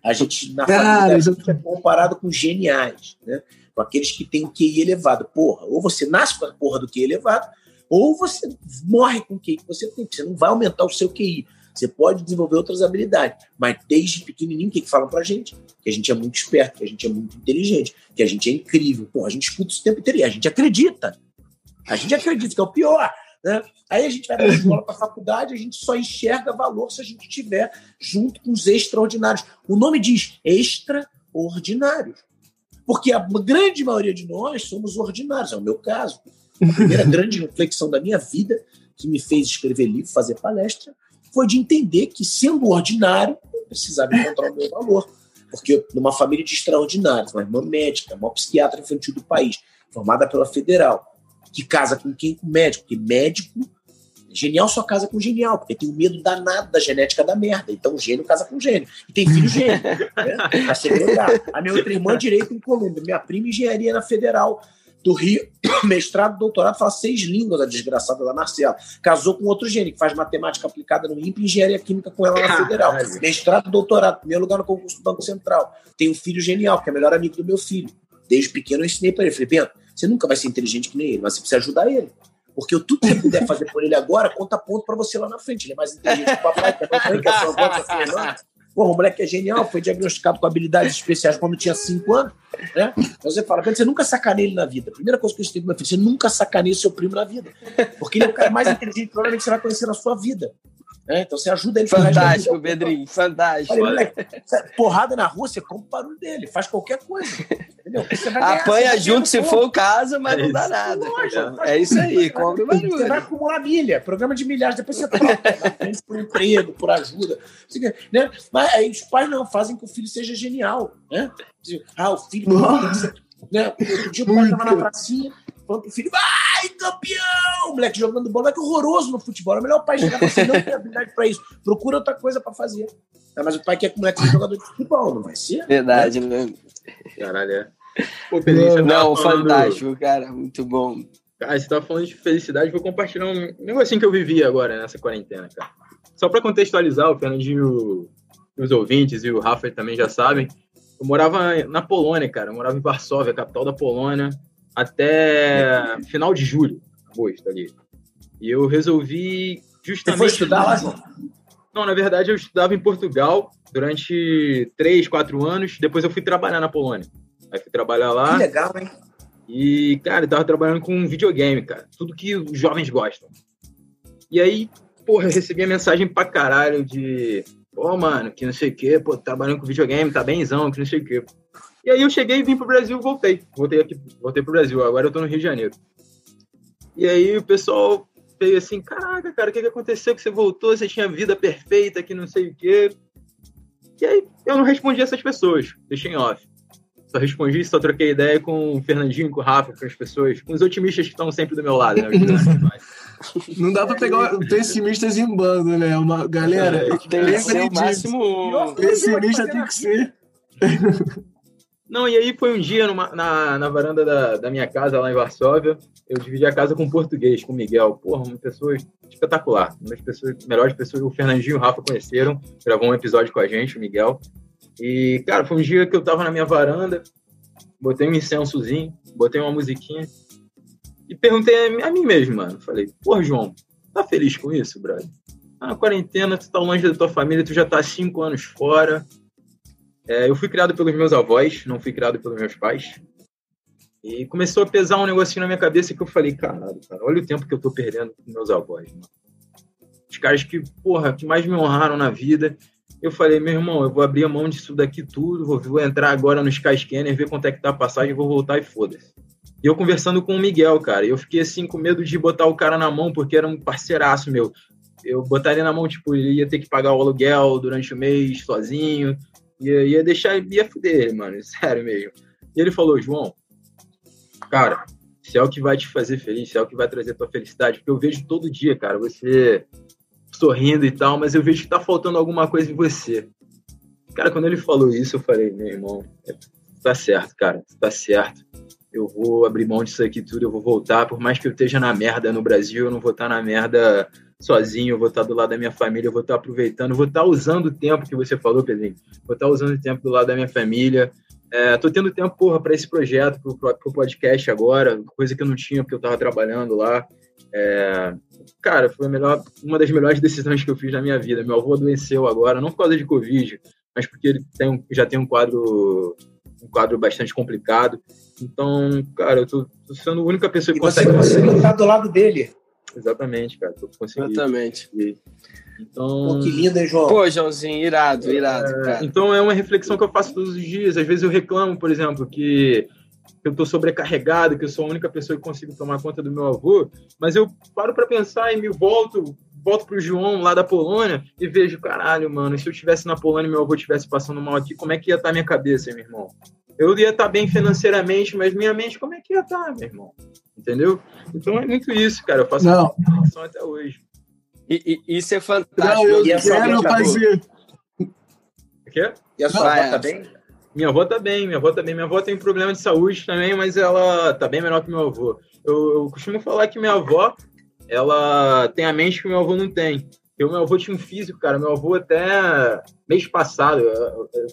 A gente, na família, a gente é comparado com geniais, né? com aqueles que têm o QI elevado. Porra, ou você nasce com a porra do QI elevado, ou você morre com o QI que você tem, você não vai aumentar o seu QI. Você pode desenvolver outras habilidades, mas desde pequenininho, o que, que falam pra gente? Que a gente é muito esperto, que a gente é muito inteligente, que a gente é incrível. Pô, a gente escuta isso o tempo inteiro e a gente acredita. A gente acredita que é o pior. Né? Aí a gente vai para a escola, para a faculdade, a gente só enxerga valor se a gente estiver junto com os extraordinários. O nome diz extraordinários. Porque a grande maioria de nós somos ordinários, é o meu caso. A primeira grande reflexão da minha vida, que me fez escrever livro, fazer palestra, foi de entender que, sendo ordinário, eu precisava encontrar o meu valor. Porque numa família de extraordinários, uma irmã médica, uma psiquiatra infantil do país, formada pela Federal, que casa com quem? Com médico. Porque médico, genial só casa com genial, porque tem o um medo danado da genética da merda. Então, gênio casa com gênio. E tem filho gênio. né? A, a minha outra irmã, direito em Colômbia. Minha prima, engenharia na Federal do Rio, mestrado, doutorado, fala seis línguas, a desgraçada da Marcela. Casou com outro gênio, que faz matemática aplicada no INPE e engenharia química com ela na Federal. Mestrado, doutorado, primeiro lugar no concurso do Banco Central. Tem um filho genial, que é o melhor amigo do meu filho. Desde pequeno eu ensinei para ele. Falei, Bento, você nunca vai ser inteligente que nem ele, mas você precisa ajudar ele. Porque tudo que você puder fazer por ele agora conta ponto para você lá na frente. Ele é mais inteligente que o papai, que a sua avó, que a sua irmã. Porra, o moleque é genial, foi diagnosticado com habilidades especiais quando tinha 5 anos. Né? Então você fala, você nunca sacaneia ele na vida. Primeira coisa que eu escrevi, meu filho, você nunca sacaneia seu primo na vida. Porque ele é o cara mais inteligente, provavelmente você vai conhecer na sua vida. Né? Então você ajuda ele. Fantástico, Pedrinho, fantástico. Falei, porrada na rua, você compra o barulho dele, faz qualquer coisa. Entendeu? Apanha junto se for o caso, mas é não dá nada. é isso aí, compra o barulho. Você vai acumular milha, programa de milhares, depois você troca por emprego, por ajuda. Né? Mas aí os pais não fazem que o filho seja genial. Né? Ah, o filho. Né? Outro dia o pai estava na pracinha, falando pro filho, vai, campeão! O moleque jogando bola, que horroroso no futebol. É melhor o pai chegar pra você, não tem habilidade pra isso. Procura outra coisa pra fazer. É, mas o pai quer que o moleque seja jogador de futebol, não vai ser? Verdade, né? Caralho, é. Pô, não, fantástico, cara, muito bom. Cara, você tava falando de felicidade, vou compartilhar um negocinho que eu vivi agora nessa quarentena, cara. Só para contextualizar, o Fernandinho, os ouvintes e o Rafa também já sabem, eu morava na Polônia, cara. Eu morava em Varsóvia, capital da Polônia até final de julho, agosto ali. E eu resolvi justamente. Você foi estudar lá, João? Não, na verdade eu estudava em Portugal durante três, quatro anos. Depois eu fui trabalhar na Polônia. Aí fui trabalhar lá. Que legal, hein? E, cara, eu tava trabalhando com videogame, cara. Tudo que os jovens gostam. E aí, porra, eu recebi a mensagem pra caralho de. Pô, mano, que não sei o quê, pô, trabalhando com videogame, tá benzão, que não sei o quê. E aí eu cheguei, vim pro Brasil e voltei. Voltei aqui, voltei pro Brasil. Agora eu tô no Rio de Janeiro. E aí o pessoal veio assim, caraca, cara, o que, que aconteceu que você voltou? Você tinha vida perfeita, que não sei o quê. E aí eu não respondi essas pessoas, deixei em off. Só respondi, só troquei ideia com o Fernandinho, com o Rafa, com as pessoas, com os otimistas que estão sempre do meu lado, né? Não dá pra pegar pessimistas em bando, né? Uma galera. É, tem que ser o máximo. Pessimista tem que ser. Não, e aí foi um dia numa, na, na varanda da, da minha casa lá em Varsóvia. Eu dividi a casa com um português, com o Miguel. Porra, uma pessoa espetacular. Uma das pessoas, melhores pessoas, o Fernandinho e o Rafa conheceram. Gravou um episódio com a gente, o Miguel. E, cara, foi um dia que eu tava na minha varanda, botei um incensozinho, botei uma musiquinha e perguntei a mim mesmo, mano. Falei, porra, João, tá feliz com isso, brother? Ah, na quarentena, tu tá longe da tua família, tu já tá cinco anos fora, é, eu fui criado pelos meus avós, não fui criado pelos meus pais. E começou a pesar um negocinho na minha cabeça que eu falei, caralho, cara, olha o tempo que eu tô perdendo com meus avós, mano. Os caras que, porra, que mais me honraram na vida. Eu falei, meu irmão, eu vou abrir a mão disso daqui tudo, vou, vou entrar agora no Skyscanner, ver quanto é que tá a passagem, vou voltar e foda-se. E eu conversando com o Miguel, cara, eu fiquei assim com medo de botar o cara na mão, porque era um parceiraço meu. Eu botaria na mão, tipo, ele ia ter que pagar o aluguel durante o mês sozinho, Ia, ia deixar, ia fuder ele, mano, sério mesmo. E ele falou, João, cara, se é o que vai te fazer feliz, se é o que vai trazer tua felicidade, porque eu vejo todo dia, cara, você sorrindo e tal, mas eu vejo que tá faltando alguma coisa em você. Cara, quando ele falou isso, eu falei, meu irmão, tá certo, cara, tá certo. Eu vou abrir mão disso aqui tudo, eu vou voltar, por mais que eu esteja na merda no Brasil, eu não vou estar na merda sozinho, eu vou estar do lado da minha família, eu vou estar aproveitando, vou estar usando o tempo que você falou, Pedrinho. Vou estar usando o tempo do lado da minha família. É, tô tendo tempo, porra, para esse projeto, pro, pro podcast agora, coisa que eu não tinha porque eu tava trabalhando lá. É, cara, foi melhor, uma das melhores decisões que eu fiz na minha vida. Meu avô adoeceu agora, não por causa de Covid, mas porque ele tem, já tem um quadro um quadro bastante complicado. Então, cara, eu tô, tô sendo a única pessoa que e consegue. Você do lado dele. Exatamente, cara. Tô conseguindo. Exatamente. Então, Pô, que lindo, hein, João? Pô, Joãozinho, irado, irado. É, então é uma reflexão que eu faço todos os dias. Às vezes eu reclamo, por exemplo, que eu estou sobrecarregado, que eu sou a única pessoa que consigo tomar conta do meu avô, mas eu paro para pensar e me volto, volto pro João lá da Polônia e vejo, caralho, mano, se eu estivesse na Polônia e meu avô estivesse passando mal aqui, como é que ia estar tá minha cabeça, meu irmão? Eu ia estar tá bem financeiramente, mas minha mente, como é que ia estar, tá, meu irmão? Entendeu? Então é muito isso, cara. Eu faço Não. reflexão até hoje. E, e, isso é fantástico. Não, eu e quero fazer. O quê? E a sua avó tá bem? Minha avó tá bem, minha avó tá bem. Minha avó tem problema de saúde também, mas ela tá bem melhor que meu avô. Eu, eu costumo falar que minha avó, ela tem a mente que meu avô não tem. Eu, meu avô tinha um físico, cara. Meu avô até mês passado,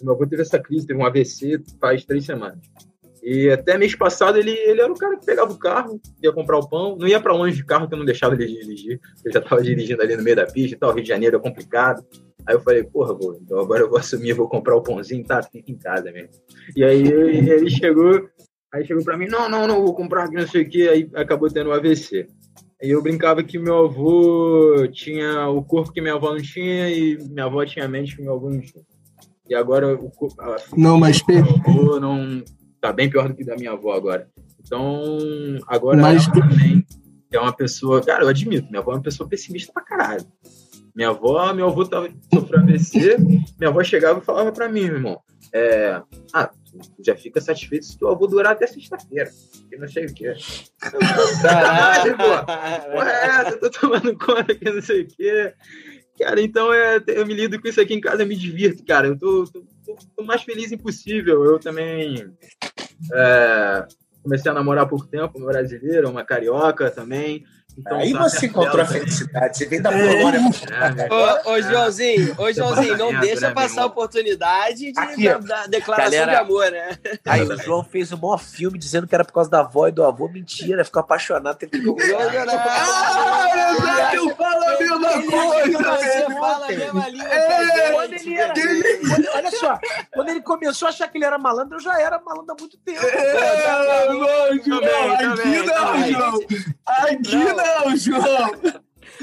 meu avô teve essa crise, teve um AVC faz três semanas. E até mês passado ele, ele era o cara que pegava o carro, ia comprar o pão, não ia para longe de carro que eu não deixava ele dirigir. Eu já estava dirigindo ali no meio da pista tal, Rio de Janeiro é complicado. Aí eu falei, porra, vô, então agora eu vou assumir, vou comprar o pãozinho, tá? Fica em casa mesmo. E aí ele chegou, aí chegou para mim, não, não, não, vou comprar aqui, não sei o quê, aí acabou tendo um AVC. E eu brincava que meu avô tinha o corpo que minha avó não tinha e minha avó tinha a mente que meu avô não tinha. E agora o corpo, Não, mas meu avô não tá bem pior do que da minha avó agora. Então, agora Mas- também é uma pessoa, cara, eu admito, minha avó é uma pessoa pessimista pra caralho. Minha avó, meu avô tava sofreu AVC, minha avó chegava e falava pra mim, meu irmão, é, ah, já fica satisfeito se teu avô durar até sexta-feira, que não sei o quê. Caralho, pô. Porra, é essa? Eu tô tomando conta que não sei o quê. Cara, então é, eu me lido com isso aqui em casa, eu me divirto, cara. Eu tô, tô, tô, tô mais feliz impossível. Eu também é, comecei a namorar há pouco tempo, uma brasileira, uma carioca também. Então, Aí tá você encontrou a felicidade. Você veio da Polônia. É, né? Ô, ô, Joãozinho, ô, Joãozinho, não deixa passar a oportunidade de, Aqui, da, da declaração Galera. de amor, né? Aí o João fez um maior filme dizendo que era por causa da avó e do avô. Mentira, ficou apaixonado. Teve que Ah, mesma língua é, quando ele era, quando, olha só, quando ele começou a achar que ele era malandro, eu já era malandro há muito tempo. É, não, João, aqui não, João. Aqui não, João.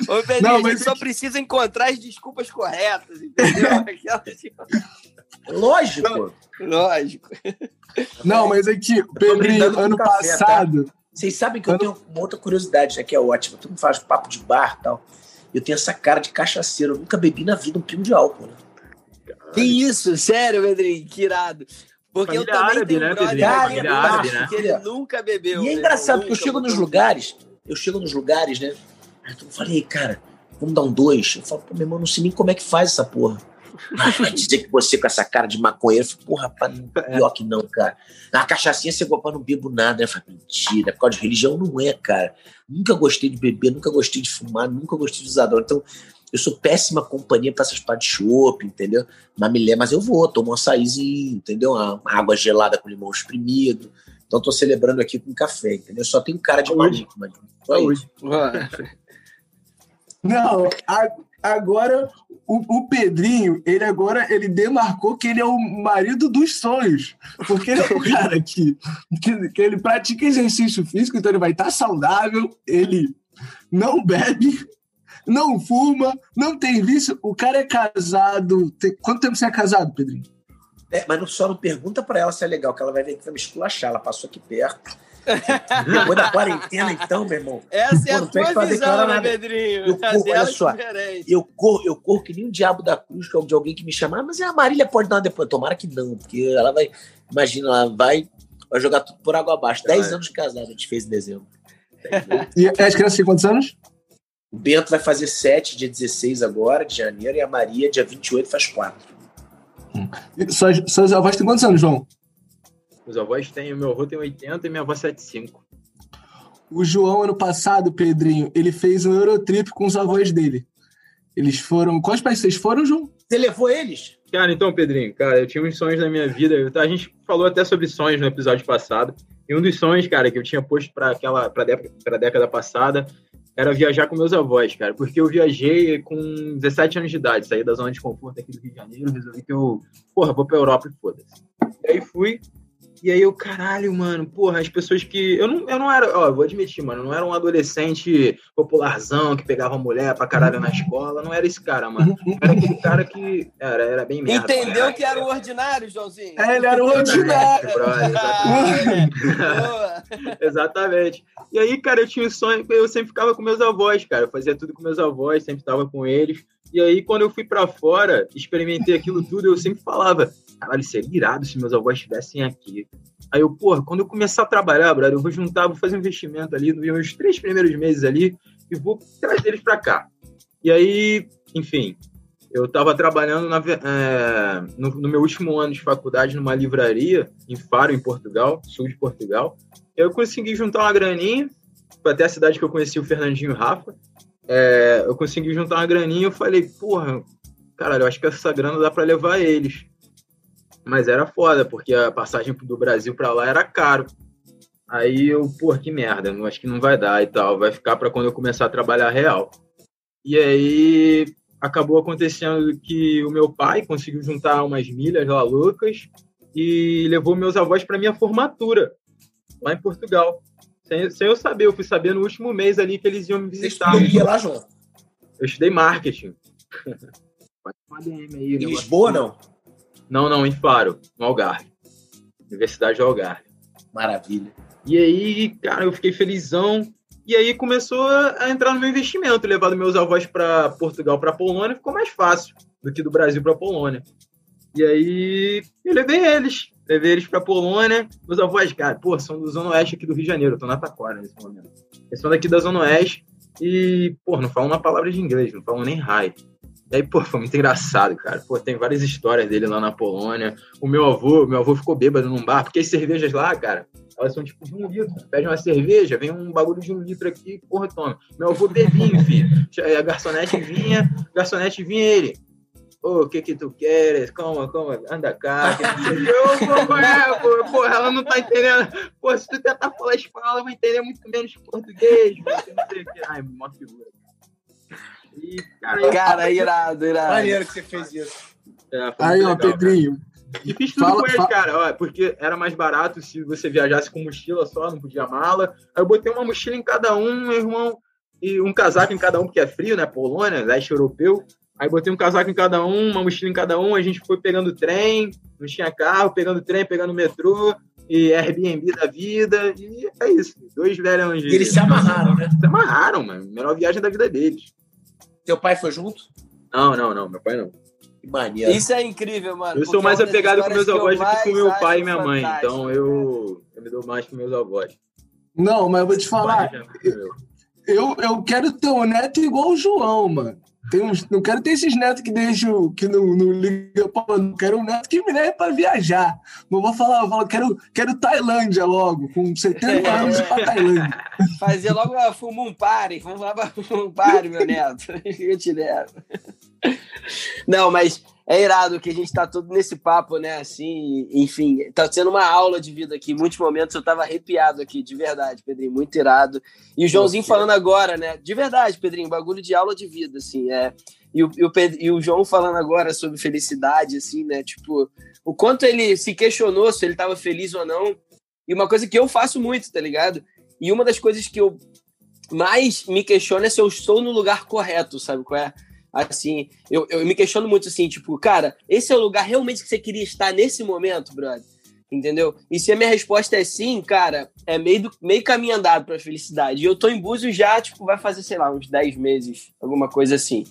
Ô, Pedrinho, não, mas... a gente só precisa encontrar as desculpas corretas, entendeu? Lógico. Não, lógico. Não, mas aqui, Pedrinho, ano café, tá? passado... Tá? Vocês sabem que eu tenho uma outra curiosidade, né, que é ótima. Tu me faz papo de bar e tal. Eu tenho essa cara de cachaceiro. Eu nunca bebi na vida um pingo de álcool, né? Que isso? Sério, Pedrinho? Que irado. Porque família eu também árabe, tenho um né, brother família árabe, né? que ele nunca bebeu. E é engraçado, porque eu chego nos lugares, eu chego nos lugares, né? Eu falei, cara, vamos dar um dois. Eu falo, pô, meu irmão, não sei nem como é que faz essa porra. Ah, dizer que você com essa cara de maconheiro, eu falei, porra, rapaz, pior que não, cara. Na cachaçinha você gosta, não bebo nada. Eu falei, mentira, por causa de religião não é, cara. Nunca gostei de beber, nunca gostei de fumar, nunca gostei de usar droga. Então, eu sou péssima companhia para essas partes de chopp, entendeu? Mas, me mas eu vou, tomo um açaizinho, entendeu? Uma água gelada com limão espremido. Então, tô celebrando aqui com café, entendeu? Só tenho cara de maluco, mas. Hoje. Não, agora o, o, Pedrinho, ele agora ele demarcou que ele é o marido dos sonhos. Porque ele é o cara que, que, que ele pratica exercício físico, então ele vai estar saudável, ele não bebe, não fuma, não tem vício. O cara é casado. Tem... Quanto tempo você é casado, Pedrinho? É, mas não, só não pergunta para ela se é legal, que ela vai ver que vai me esculachar. Ela passou aqui perto. Depois da quarentena, então, meu irmão. Essa é a tua visão, né, Pedrinho? Eu corro, olha só, eu corro, eu corro que nem o diabo da cruz, que é de alguém que me chama, ah, mas a Marília pode dar uma depois. Tomara que não, porque ela vai, imagina, ela vai, vai jogar tudo por água abaixo. Dez anos de casado a gente fez em dezembro. E as crianças têm quantos anos? O Bento vai fazer 7, dia 16 agora, de janeiro, e a Maria, dia 28, faz 4. Hum. Suas, suas avós têm quantos anos, João? Os avós têm, o meu avô tem 80 e minha avó 75. O João, ano passado, Pedrinho, ele fez um Eurotrip com os avós dele. Eles foram. Quais países vocês foram, João? Você levou eles? Cara, então, Pedrinho, cara, eu tinha uns sonhos na minha vida. A gente falou até sobre sonhos no episódio passado. E um dos sonhos, cara, que eu tinha posto para aquela pra década, pra década passada era viajar com meus avós, cara. Porque eu viajei com 17 anos de idade, saí da zona de conforto aqui do Rio de Janeiro, resolvi que eu, porra, vou pra Europa e foda-se. E aí fui, e aí eu, caralho, mano, porra, as pessoas que. Eu não, eu não era, ó, vou admitir, mano, não era um adolescente popularzão que pegava mulher pra caralho na escola, não era esse cara, mano. Era aquele cara que. Era, era bem merda. Entendeu que era o ordinário, Joãozinho? É, ele era o ordinário. exatamente. exatamente. E aí, cara, eu tinha um sonho, eu sempre ficava com meus avós, cara. Eu fazia tudo com meus avós, sempre estava com eles. E aí, quando eu fui para fora, experimentei aquilo tudo, eu sempre falava, caralho, seria irado se meus avós estivessem aqui. Aí eu, porra, quando eu começar a trabalhar, brother, eu vou juntar, vou fazer um investimento ali nos meus três primeiros meses ali e vou trazer eles para cá. E aí, enfim, eu estava trabalhando na, é, no, no, meu último ano de faculdade numa livraria em Faro, em Portugal, sul de Portugal. Eu consegui juntar uma graninha, foi até a cidade que eu conheci o Fernandinho Rafa. É, eu consegui juntar uma graninha e eu falei, porra, caralho, eu acho que essa grana dá para levar eles. Mas era foda, porque a passagem do Brasil para lá era caro. Aí eu, pô, que merda, acho que não vai dar e tal, vai ficar para quando eu começar a trabalhar real. E aí acabou acontecendo que o meu pai conseguiu juntar umas milhas lá loucas e levou meus avós para minha formatura lá em Portugal. Sem, sem, eu saber, eu fui saber no último mês ali que eles iam me visitar. Você estudou lá, João? Eu estudei marketing. em Lisboa, não? Não, não, em Faro, no Algarve. Universidade do Algarve. Maravilha. E aí, cara, eu fiquei felizão. E aí começou a entrar no meu investimento, levado meus avós para Portugal, para Polônia, ficou mais fácil do que do Brasil para Polônia. E aí eu levei eles, levei eles para Polônia. Meus avós, cara, pô, são do Zona Oeste aqui do Rio de Janeiro, eu tô na Taquara nesse momento. Eles são daqui da Zona Oeste e, pô, não falam uma palavra de inglês, não falam nem raio. E aí, pô, foi muito engraçado, cara. Pô, tem várias histórias dele lá na Polônia. O meu avô, meu avô ficou bêbado num bar, porque as cervejas lá, cara, elas são tipo de um litro. Pede uma cerveja, vem um bagulho de um litro aqui, porra, toma. Meu avô bebinho, filho. A garçonete vinha, a garçonete vinha ele. Ô, o que que tu queres? Calma, calma, anda cá. Eu, pô, é, pô, porra, ela não tá entendendo. Pô, se tu tentar falar espanhol, ela vai entender muito menos português. Não sei o que. Ai, uma figura. E, cara, cara irado, irado. Maneiro que você fez isso. É, aí, ó, Pedrinho. E fiz tudo fala, com ele, fala. cara, ó, porque era mais barato se você viajasse com mochila só, não podia mala. Aí eu botei uma mochila em cada um, meu irmão, e um casaco em cada um, porque é frio, né? Polônia, leste europeu. Aí botei um casaco em cada um, uma mochila em cada um, a gente foi pegando trem, não tinha carro, pegando trem, pegando metrô, e Airbnb da vida, e é isso. Dois velhos de... Eles se amarraram, né? Se amarraram, mano. Melhor viagem da vida deles. Teu pai foi junto? Não, não, não. Meu pai não. Que maneiro. Isso é incrível, mano. Eu sou mais é apegado com meus avós do que com meu pai e minha mãe. Então eu, eu me dou mais com meus avós. Não, mas eu vou te falar. Eu, eu quero ter um neto igual o João, mano. Tem uns, não quero ter esses netos que deixam, que não, não liga, pô, não quero um neto que me leve para viajar. Não vou falar, eu falo, quero, quero Tailândia logo, com 70 anos para Tailândia. Fazer logo uma Fumum Party, vamos lá para Fumum Party, meu neto. Eu te levo. Não, mas é irado que a gente tá todo nesse papo, né? Assim, enfim, tá sendo uma aula de vida aqui. Em muitos momentos eu tava arrepiado aqui, de verdade, Pedrinho, muito irado. E o Joãozinho falando agora, né? De verdade, Pedrinho, bagulho de aula de vida, assim, é. E o, e o, Pedro, e o João falando agora sobre felicidade, assim, né? Tipo, o quanto ele se questionou se ele tava feliz ou não. E uma coisa que eu faço muito, tá ligado? E uma das coisas que eu mais me questiono é se eu estou no lugar correto, sabe qual é? Assim, eu, eu me questiono muito assim, tipo, cara, esse é o lugar realmente que você queria estar nesse momento, brother? Entendeu? E se a minha resposta é sim, cara, é meio, do, meio caminho andado pra felicidade. E eu tô em Búzios já, tipo, vai fazer, sei lá, uns 10 meses, alguma coisa assim.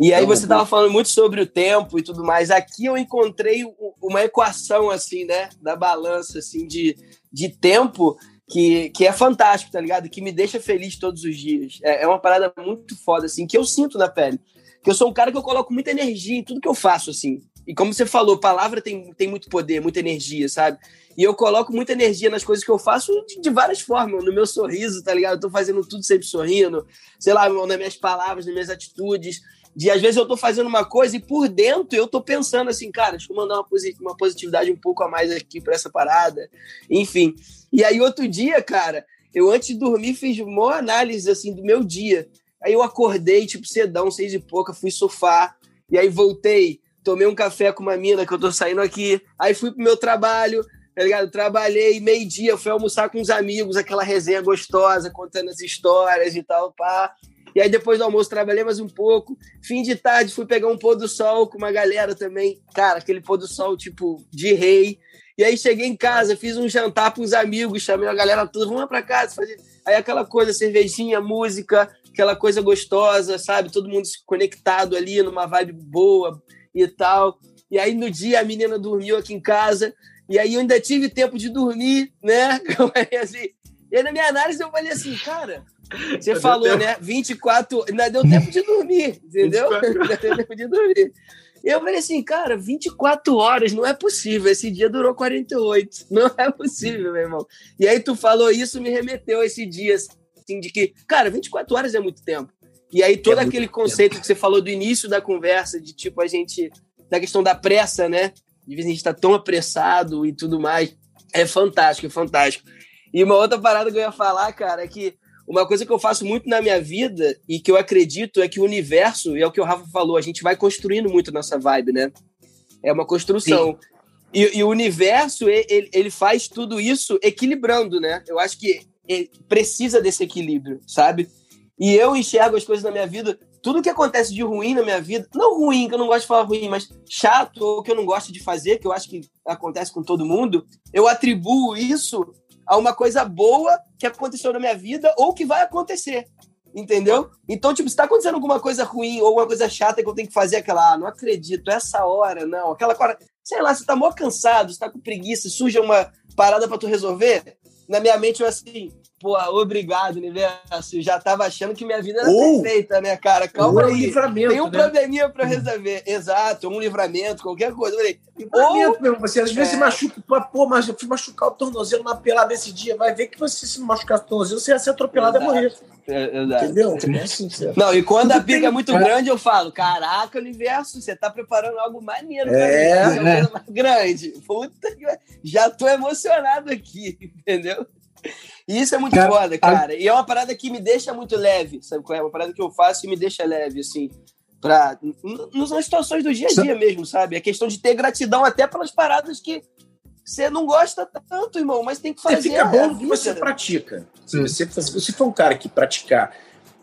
E aí você tava falando muito sobre o tempo e tudo mais. Aqui eu encontrei uma equação, assim, né, da balança, assim, de, de tempo que, que é fantástico, tá ligado? Que me deixa feliz todos os dias. É, é uma parada muito foda, assim, que eu sinto na pele. Eu sou um cara que eu coloco muita energia em tudo que eu faço, assim. E como você falou, palavra tem, tem muito poder, muita energia, sabe? E eu coloco muita energia nas coisas que eu faço de, de várias formas. No meu sorriso, tá ligado? Eu tô fazendo tudo sempre sorrindo. Sei lá, nas minhas palavras, nas minhas atitudes. De às vezes eu tô fazendo uma coisa e por dentro eu tô pensando assim, cara, deixa eu mandar uma, uma positividade um pouco a mais aqui pra essa parada. Enfim. E aí outro dia, cara, eu antes de dormir fiz uma análise assim do meu dia. Aí eu acordei, tipo, cedão, seis e pouca, fui surfar. E aí voltei, tomei um café com uma mina que eu tô saindo aqui. Aí fui pro meu trabalho, tá ligado? Trabalhei meio-dia, fui almoçar com os amigos, aquela resenha gostosa, contando as histórias e tal, pá. E aí depois do almoço trabalhei mais um pouco. Fim de tarde fui pegar um pôr do sol com uma galera também. Cara, aquele pôr do sol, tipo, de rei. E aí cheguei em casa, fiz um jantar os amigos, chamei a galera toda, vamos lá pra casa. Fazer... Aí aquela coisa, cervejinha, música, aquela coisa gostosa, sabe? Todo mundo conectado ali numa vibe boa e tal. E aí no dia a menina dormiu aqui em casa, e aí eu ainda tive tempo de dormir, né? assim. E aí na minha análise eu falei assim, cara, você falou, tempo. né? 24, ainda deu tempo de dormir, entendeu? ainda deu tempo de dormir. E eu falei assim, cara, 24 horas, não é possível. Esse dia durou 48. Não é possível, meu irmão. E aí tu falou isso, me remeteu a esse dia, assim, de que, cara, 24 horas é muito tempo. E aí todo é aquele conceito tempo. que você falou do início da conversa, de tipo a gente, da questão da pressa, né? De vez a gente tá tão apressado e tudo mais. É fantástico, é fantástico. E uma outra parada que eu ia falar, cara, é que uma coisa que eu faço muito na minha vida e que eu acredito é que o universo, e é o que o Rafa falou, a gente vai construindo muito nossa vibe, né? É uma construção. E, e, o universo, ele, ele faz tudo isso equilibrando, né? Eu acho que precisa desse equilíbrio, sabe? E eu enxergo as coisas na minha vida, tudo que acontece de ruim na minha vida, não ruim, que eu não gosto de falar ruim, mas chato ou que eu não gosto de fazer, que eu acho que acontece com todo mundo, eu atribuo isso a uma coisa boa que aconteceu na minha vida ou que vai acontecer. Entendeu? Então, tipo, se tá acontecendo alguma coisa ruim ou alguma coisa chata que eu tenho que fazer, aquela, ah, não acredito, essa hora, não, aquela hora, sei lá, você tá mó cansado, você tá com preguiça, surge uma parada para tu resolver, na minha mente eu assim, pô, obrigado, universo. Já tava achando que minha vida era ou, perfeita, né, cara? Calma aí. Um livramento, Tem um né? probleminha pra resolver. Exato, um livramento, qualquer coisa. Eu falei, livramento ou... mesmo. Você às vezes é... se machuca, pô, mas eu fui machucar o tornozelo na pelada esse dia. Vai ver que você se machucar o tornozelo, você ia ser atropelado e morrer. É, Entendeu? É assim, não, e quando a briga é muito grande, eu falo: caraca, universo, você tá preparando algo maneiro pra é, mim, é. mais grande. Puta que... Já tô emocionado aqui, entendeu? E isso é muito cara, foda, cara. A... E é uma parada que me deixa muito leve, sabe qual é? Uma parada que eu faço e me deixa leve, assim. Pra, nas situações do dia a dia mesmo, sabe? É questão de ter gratidão até pelas paradas que você não gosta tanto, irmão, mas tem que fazer. Fica bom que você pratica. Se você, se você for um cara que praticar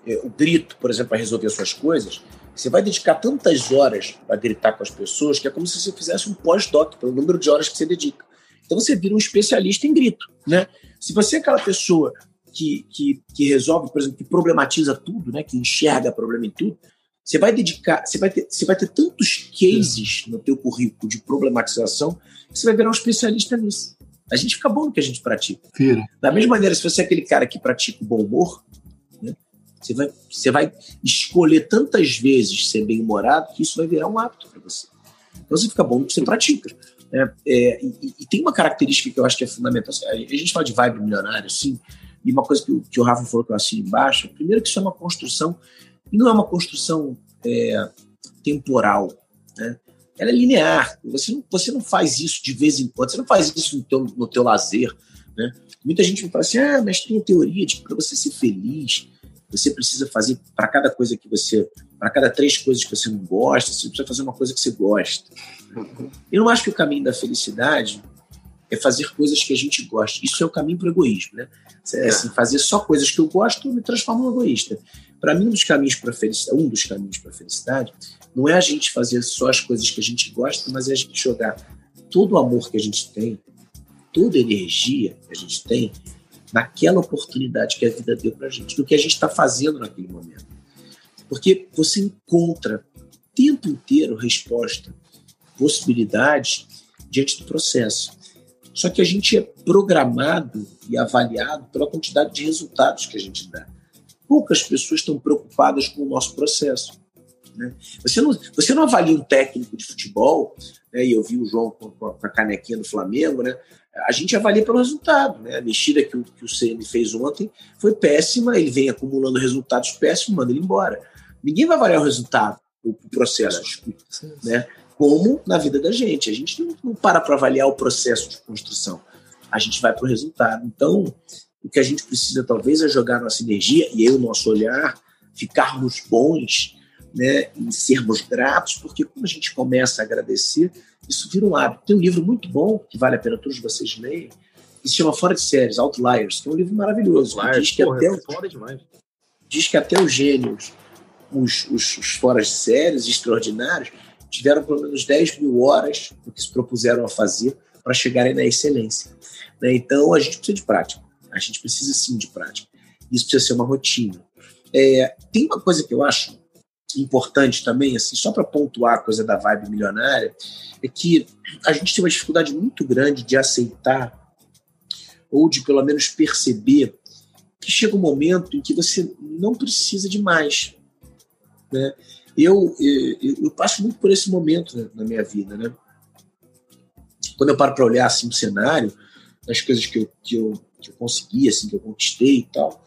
é, o grito, por exemplo, para resolver suas coisas, você vai dedicar tantas horas para gritar com as pessoas que é como se você fizesse um pós-doc pelo número de horas que você dedica. Então você vira um especialista em grito, né? Se você é aquela pessoa que, que, que resolve, por exemplo, que problematiza tudo, né? Que enxerga problema em tudo, você vai dedicar, você vai ter, você vai ter tantos cases no teu currículo de problematização que você vai virar um especialista nisso. A gente fica bom no que a gente pratica. Vira. Da mesma maneira, se você é aquele cara que pratica o bom humor, você vai, você vai escolher tantas vezes ser bem-humorado que isso vai virar um hábito para você. Então você fica bom no que você pratica. Né? É, e, e, tem uma característica que eu acho que é fundamental. A gente fala de vibe milionário, sim, e uma coisa que o, que o Rafa falou que eu assino embaixo, primeiro que isso é uma construção, e não é uma construção é, temporal, né? Ela é linear. Você não, você não faz isso de vez em quando, você não faz isso no teu, no teu lazer, né? Muita gente me fala assim, ah, mas tem a teoria de que para você ser feliz, você precisa fazer para cada coisa que você, para cada três coisas que você não gosta, você precisa fazer uma coisa que você gosta. Eu não acho que o caminho da felicidade é fazer coisas que a gente gosta. Isso é o caminho para o egoísmo, né? É, assim, fazer só coisas que eu gosto me transforma em egoísta. Para mim, um dos caminhos para felicidade, um dos caminhos para felicidade, não é a gente fazer só as coisas que a gente gosta, mas é a gente jogar todo o amor que a gente tem, toda a energia que a gente tem naquela oportunidade que a vida deu para a gente, do que a gente está fazendo naquele momento. Porque você encontra o tempo inteiro resposta, possibilidades diante do processo. Só que a gente é programado e avaliado pela quantidade de resultados que a gente dá. Poucas pessoas estão preocupadas com o nosso processo. Né? Você, não, você não avalia um técnico de futebol, né? e eu vi o João com, com a canequinha do Flamengo, né? a gente avalia pelo resultado. Né? A mexida que o, que o CM fez ontem foi péssima, ele vem acumulando resultados péssimos, manda ele embora. Ninguém vai avaliar o resultado, o, o processo, desculpa, né? como na vida da gente. A gente não, não para para avaliar o processo de construção, a gente vai para o resultado. Então, o que a gente precisa talvez é jogar nossa energia e eu, nosso olhar, ficarmos bons né, em sermos gratos, porque quando a gente começa a agradecer, isso vira um hábito. Tem um livro muito bom, que vale a pena todos vocês lerem, que se chama Fora de Séries, Outliers, que é um livro maravilhoso. Outliers, diz, que porra, até, é diz que até os gênios, os, os, os fora de séries extraordinários, tiveram pelo menos 10 mil horas do que se propuseram a fazer para chegarem na excelência. Né? Então, a gente precisa de prática. A gente precisa sim de prática. Isso precisa ser uma rotina. É, tem uma coisa que eu acho importante também, assim, só para pontuar a coisa da vibe milionária, é que a gente tem uma dificuldade muito grande de aceitar ou de pelo menos perceber que chega um momento em que você não precisa de mais. Né? Eu, eu, eu passo muito por esse momento né, na minha vida. Né? Quando eu paro para olhar assim, o cenário, as coisas que eu, que, eu, que eu consegui, assim, que eu conquistei e tal,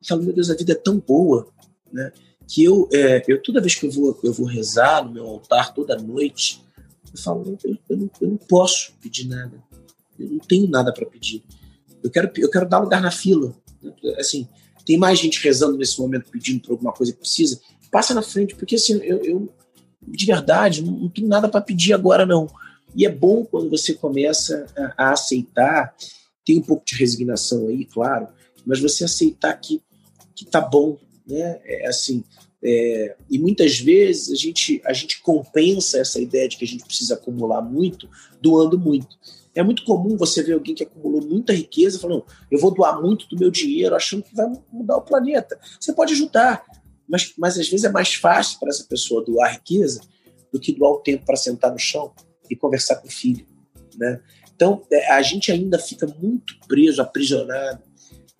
eu falo, meu Deus, a vida é tão boa. Né? que eu, é, eu toda vez que eu vou, eu vou rezar no meu altar toda noite, eu falo, eu, eu, não, eu não posso pedir nada, eu não tenho nada para pedir. Eu quero, eu quero dar lugar na fila. Assim, tem mais gente rezando nesse momento pedindo por alguma coisa que precisa, passa na frente, porque assim, eu, eu de verdade não, não tenho nada para pedir agora não. E é bom quando você começa a, a aceitar, tem um pouco de resignação aí, claro, mas você aceitar que que tá bom, né? É assim, é, e muitas vezes a gente, a gente compensa essa ideia de que a gente precisa acumular muito, doando muito. É muito comum você ver alguém que acumulou muita riqueza falando, eu vou doar muito do meu dinheiro achando que vai mudar o planeta. Você pode ajudar, mas, mas às vezes é mais fácil para essa pessoa doar riqueza do que doar o tempo para sentar no chão e conversar com o filho. Né? Então, é, a gente ainda fica muito preso, aprisionado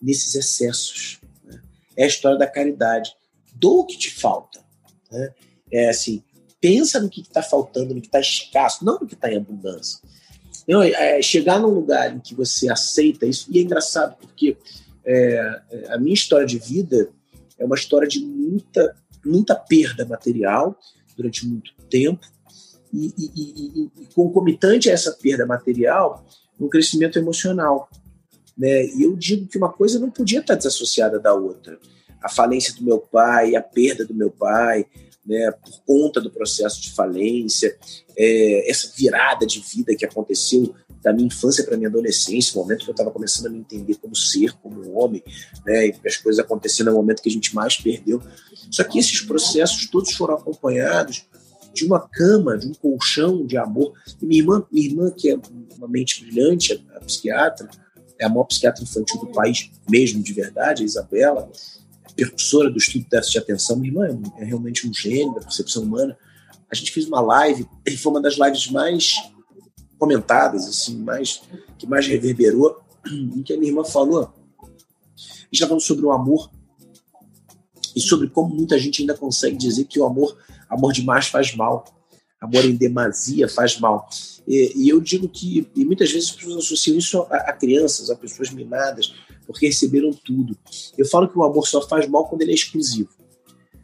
nesses excessos. Né? É a história da caridade dou o que te falta. Né? É assim, pensa no que está faltando, no que está escasso, não no que está em abundância. Não, é, é, chegar num lugar em que você aceita isso, e é engraçado, porque é, a minha história de vida é uma história de muita, muita perda material durante muito tempo, e, e, e, e concomitante a essa perda material, um crescimento emocional. Né? E eu digo que uma coisa não podia estar desassociada da outra. A falência do meu pai, a perda do meu pai, né, por conta do processo de falência, é, essa virada de vida que aconteceu da minha infância para minha adolescência, o momento que eu estava começando a me entender como ser, como homem, né, e as coisas acontecendo no momento que a gente mais perdeu. Só que esses processos todos foram acompanhados de uma cama, de um colchão de amor. E minha irmã, minha irmã que é uma mente brilhante, a psiquiatra, é a maior psiquiatra infantil do país, mesmo de verdade, a Isabela, percussora do estudo de déficit de atenção. Minha irmã é realmente um gênio da percepção humana. A gente fez uma live, e foi uma das lives mais comentadas, assim, mais, que mais reverberou, em que a minha irmã falou. Gente estava falando sobre o amor e sobre como muita gente ainda consegue dizer que o amor, amor demais faz mal, amor em demasia faz mal. E, e eu digo que, e muitas vezes as pessoas associam isso a, a crianças, a pessoas mimadas, porque receberam tudo. Eu falo que o amor só faz mal quando ele é exclusivo.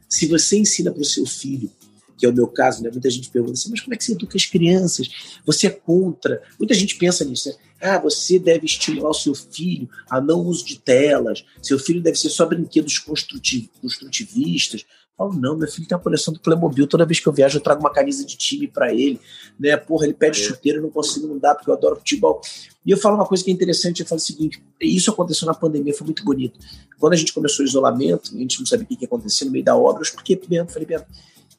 Se você ensina para o seu filho, que é o meu caso, né? Muita gente pergunta assim, mas como é que você educa as crianças? Você é contra? Muita gente pensa nisso, né? Ah, você deve estimular o seu filho a não uso de telas, seu filho deve ser só brinquedos construtiv construtivistas. Eu falo, não, meu filho tem uma coleção do Playmobil, toda vez que eu viajo eu trago uma camisa de time para ele, né? Porra, ele pede é. chuteiro, eu não consigo não dar porque eu adoro futebol. E eu falo uma coisa que é interessante, eu falo o seguinte, isso aconteceu na pandemia, foi muito bonito. Quando a gente começou o isolamento, a gente não sabia o que ia acontecer no meio da obra, eu expliquei pro Bento, falei, Bento,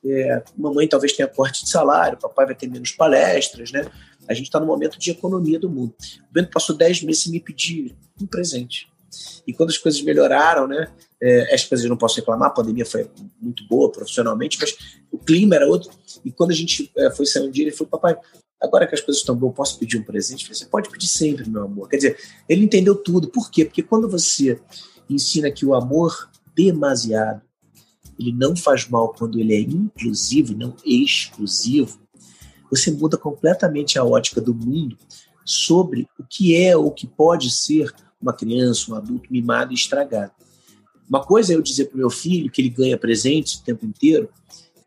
é, mamãe talvez tenha corte de salário, papai vai ter menos palestras, né? A gente está no momento de economia do mundo. O Bento passou 10 meses sem me pedir um presente. E quando as coisas melhoraram, né? É, as coisas eu não posso reclamar, a pandemia foi muito boa profissionalmente, mas o clima era outro. E quando a gente é, foi sair um dia, ele falou: Papai, agora que as coisas estão boas, posso pedir um presente? falei, você pode pedir sempre, meu amor. Quer dizer, ele entendeu tudo. Por quê? Porque quando você ensina que o amor demasiado ele não faz mal quando ele é inclusivo, não exclusivo, você muda completamente a ótica do mundo sobre o que é ou o que pode ser uma criança, um adulto mimado e estragado. Uma coisa é eu dizer para o meu filho que ele ganha presentes o tempo inteiro,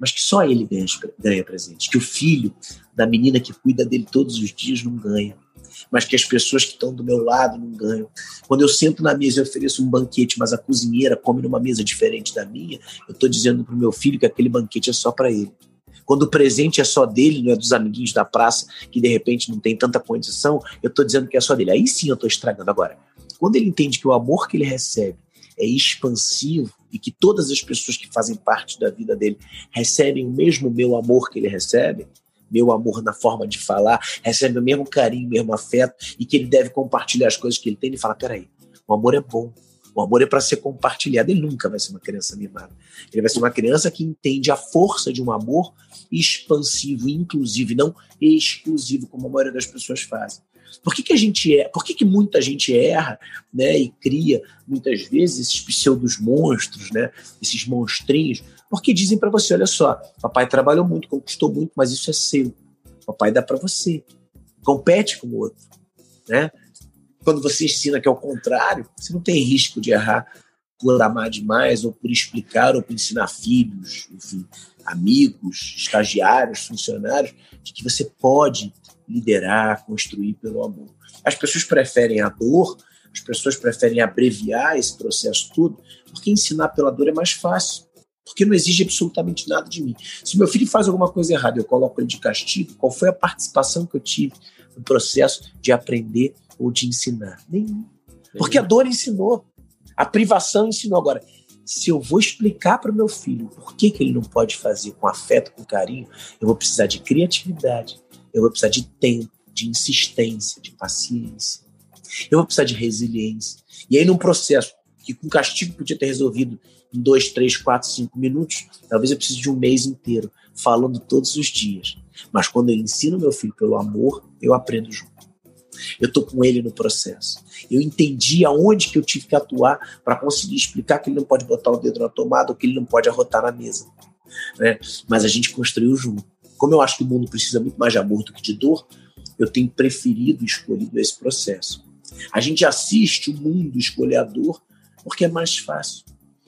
mas que só ele ganha, presentes, que o filho da menina que cuida dele todos os dias não ganha mas que as pessoas que estão do meu lado não ganham. Quando eu sento na mesa e ofereço um banquete, mas a cozinheira come numa mesa diferente da minha, eu estou dizendo para o meu filho que aquele banquete é só para ele. Quando o presente é só dele, não é dos amiguinhos da praça, que de repente não tem tanta condição, eu estou dizendo que é só dele. Aí sim eu estou estragando. Agora, quando ele entende que o amor que ele recebe é expansivo e que todas as pessoas que fazem parte da vida dele recebem o mesmo meu amor que ele recebe, meu amor na forma de falar, recebe o mesmo carinho, o mesmo afeto, e que ele deve compartilhar as coisas que ele tem, ele fala: peraí, o amor é bom. O amor é para ser compartilhado. Ele nunca vai ser uma criança mimada. Ele vai ser uma criança que entende a força de um amor expansivo, inclusive, não exclusivo, como a maioria das pessoas fazem. Por que, que a gente é? Por que, que muita gente erra, né, e cria muitas vezes esses pseudos monstros, né, esses monstrinhos? Porque dizem para você, olha só, papai trabalhou muito, conquistou muito, mas isso é seu. Papai dá para você. Compete com o outro, né? Quando você ensina que é o contrário, você não tem risco de errar por amar demais, ou por explicar, ou por ensinar filhos, enfim, amigos, estagiários, funcionários, de que você pode liderar, construir pelo amor. As pessoas preferem a dor, as pessoas preferem abreviar esse processo tudo, porque ensinar pela dor é mais fácil porque não exige absolutamente nada de mim. Se meu filho faz alguma coisa errada, eu coloco ele de castigo, qual foi a participação que eu tive no processo de aprender ou de ensinar? Nenhum. Porque a dor ensinou, a privação ensinou. Agora, se eu vou explicar para o meu filho por que, que ele não pode fazer com afeto, com carinho, eu vou precisar de criatividade, eu vou precisar de tempo, de insistência, de paciência. Eu vou precisar de resiliência. E aí, num processo que com castigo podia ter resolvido em dois, três, quatro, cinco minutos, talvez eu precise de um mês inteiro, falando todos os dias. Mas quando eu ensino meu filho pelo amor, eu aprendo junto. Eu estou com ele no processo. Eu entendi aonde que eu tive que atuar para conseguir explicar que ele não pode botar o dedo na tomada ou que ele não pode arrotar na mesa. Né? Mas a gente construiu junto. Como eu acho que o mundo precisa muito mais de amor do que de dor, eu tenho preferido escolhido esse processo. A gente assiste o mundo escolher a dor porque é mais fácil.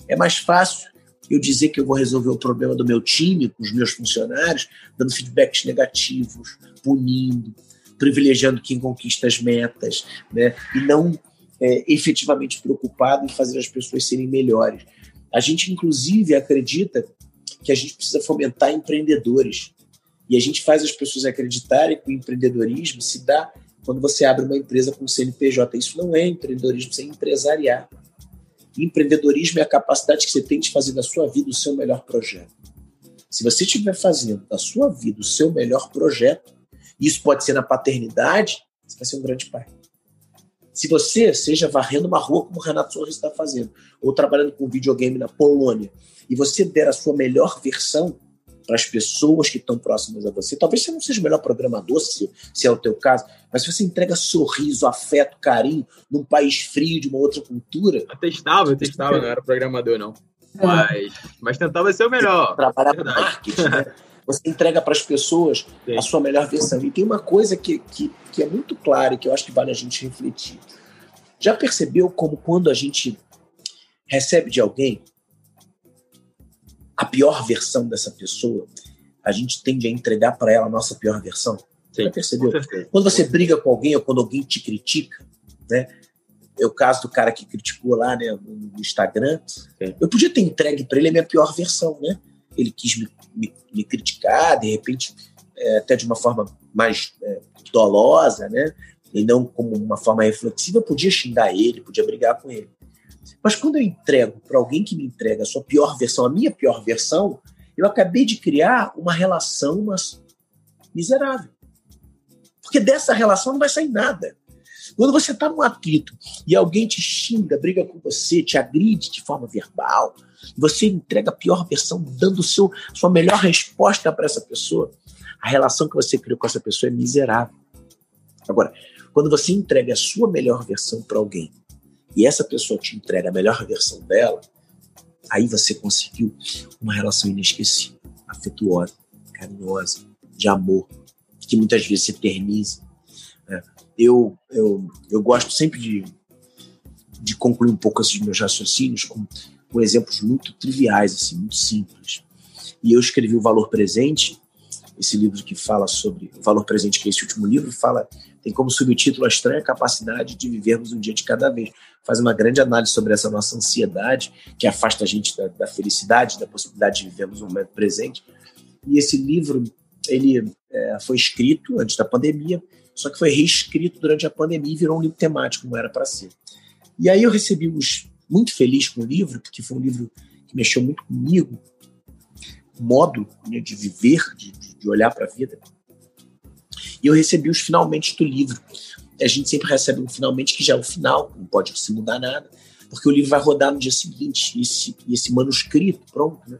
É mais fácil eu dizer que eu vou resolver o problema do meu time, com os meus funcionários, dando feedbacks negativos, punindo, privilegiando quem conquista as metas, né? E não é, efetivamente preocupado em fazer as pessoas serem melhores. A gente, inclusive, acredita que a gente precisa fomentar empreendedores. E a gente faz as pessoas acreditarem que o empreendedorismo se dá quando você abre uma empresa com CNPJ. Isso não é empreendedorismo, isso é empresariar. Empreendedorismo é a capacidade que você tem de fazer da sua vida o seu melhor projeto. Se você estiver fazendo da sua vida o seu melhor projeto, isso pode ser na paternidade, você vai ser um grande pai. Se você seja varrendo uma rua como o Renato Sorris está fazendo, ou trabalhando com videogame na Polônia, e você der a sua melhor versão para as pessoas que estão próximas a você, talvez você não seja o melhor programador, se, se é o teu caso, mas se você entrega sorriso, afeto, carinho num país frio, de uma outra cultura... Eu testava, eu testava, não era programador, não. É. Mas, mas tentava ser o melhor. Trabalhar com marketing, né? Você entrega para as pessoas Sim. a sua melhor versão. E tem uma coisa que, que, que é muito clara e que eu acho que vale a gente refletir. Já percebeu como quando a gente recebe de alguém a pior versão dessa pessoa, a gente tende a entregar para ela a nossa pior versão? Sim, Já percebeu? Quando você briga com alguém ou quando alguém te critica, né? É o caso do cara que criticou lá né, no Instagram. Sim. Eu podia ter entregue para ele a minha pior versão, né? Ele quis me, me, me criticar, de repente, é, até de uma forma mais é, dolosa, né? E não como uma forma reflexiva, eu podia xingar ele, podia brigar com ele. Mas quando eu entrego para alguém que me entrega a sua pior versão, a minha pior versão, eu acabei de criar uma relação mas miserável. Porque dessa relação não vai sair nada. Quando você está num atrito e alguém te xinga, briga com você, te agride de forma verbal, você entrega a pior versão, dando seu, sua melhor resposta para essa pessoa, a relação que você criou com essa pessoa é miserável. Agora, quando você entrega a sua melhor versão para alguém e essa pessoa te entrega a melhor versão dela, aí você conseguiu uma relação inesquecível, afetuosa, carinhosa, de amor, que muitas vezes se eterniza. Né? Eu, eu, eu gosto sempre de, de concluir um pouco esses meus raciocínios com, com exemplos muito triviais, assim, muito simples. E eu escrevi o Valor Presente, esse livro que fala sobre o valor presente, que é esse último livro, fala tem como subtítulo a estranha capacidade de vivermos um dia de cada vez. Faz uma grande análise sobre essa nossa ansiedade, que afasta a gente da, da felicidade, da possibilidade de vivermos um momento presente. E esse livro, ele é, foi escrito antes da pandemia, só que foi reescrito durante a pandemia e virou um livro temático, como era para ser. E aí eu recebi os, muito feliz com o livro, porque foi um livro que mexeu muito comigo, modo né, de viver, de, de olhar para a vida. E eu recebi os finalmente do livro. A gente sempre recebe um finalmente que já é o final, não pode se mudar nada, porque o livro vai rodar no dia seguinte, e esse, esse manuscrito, pronto, né?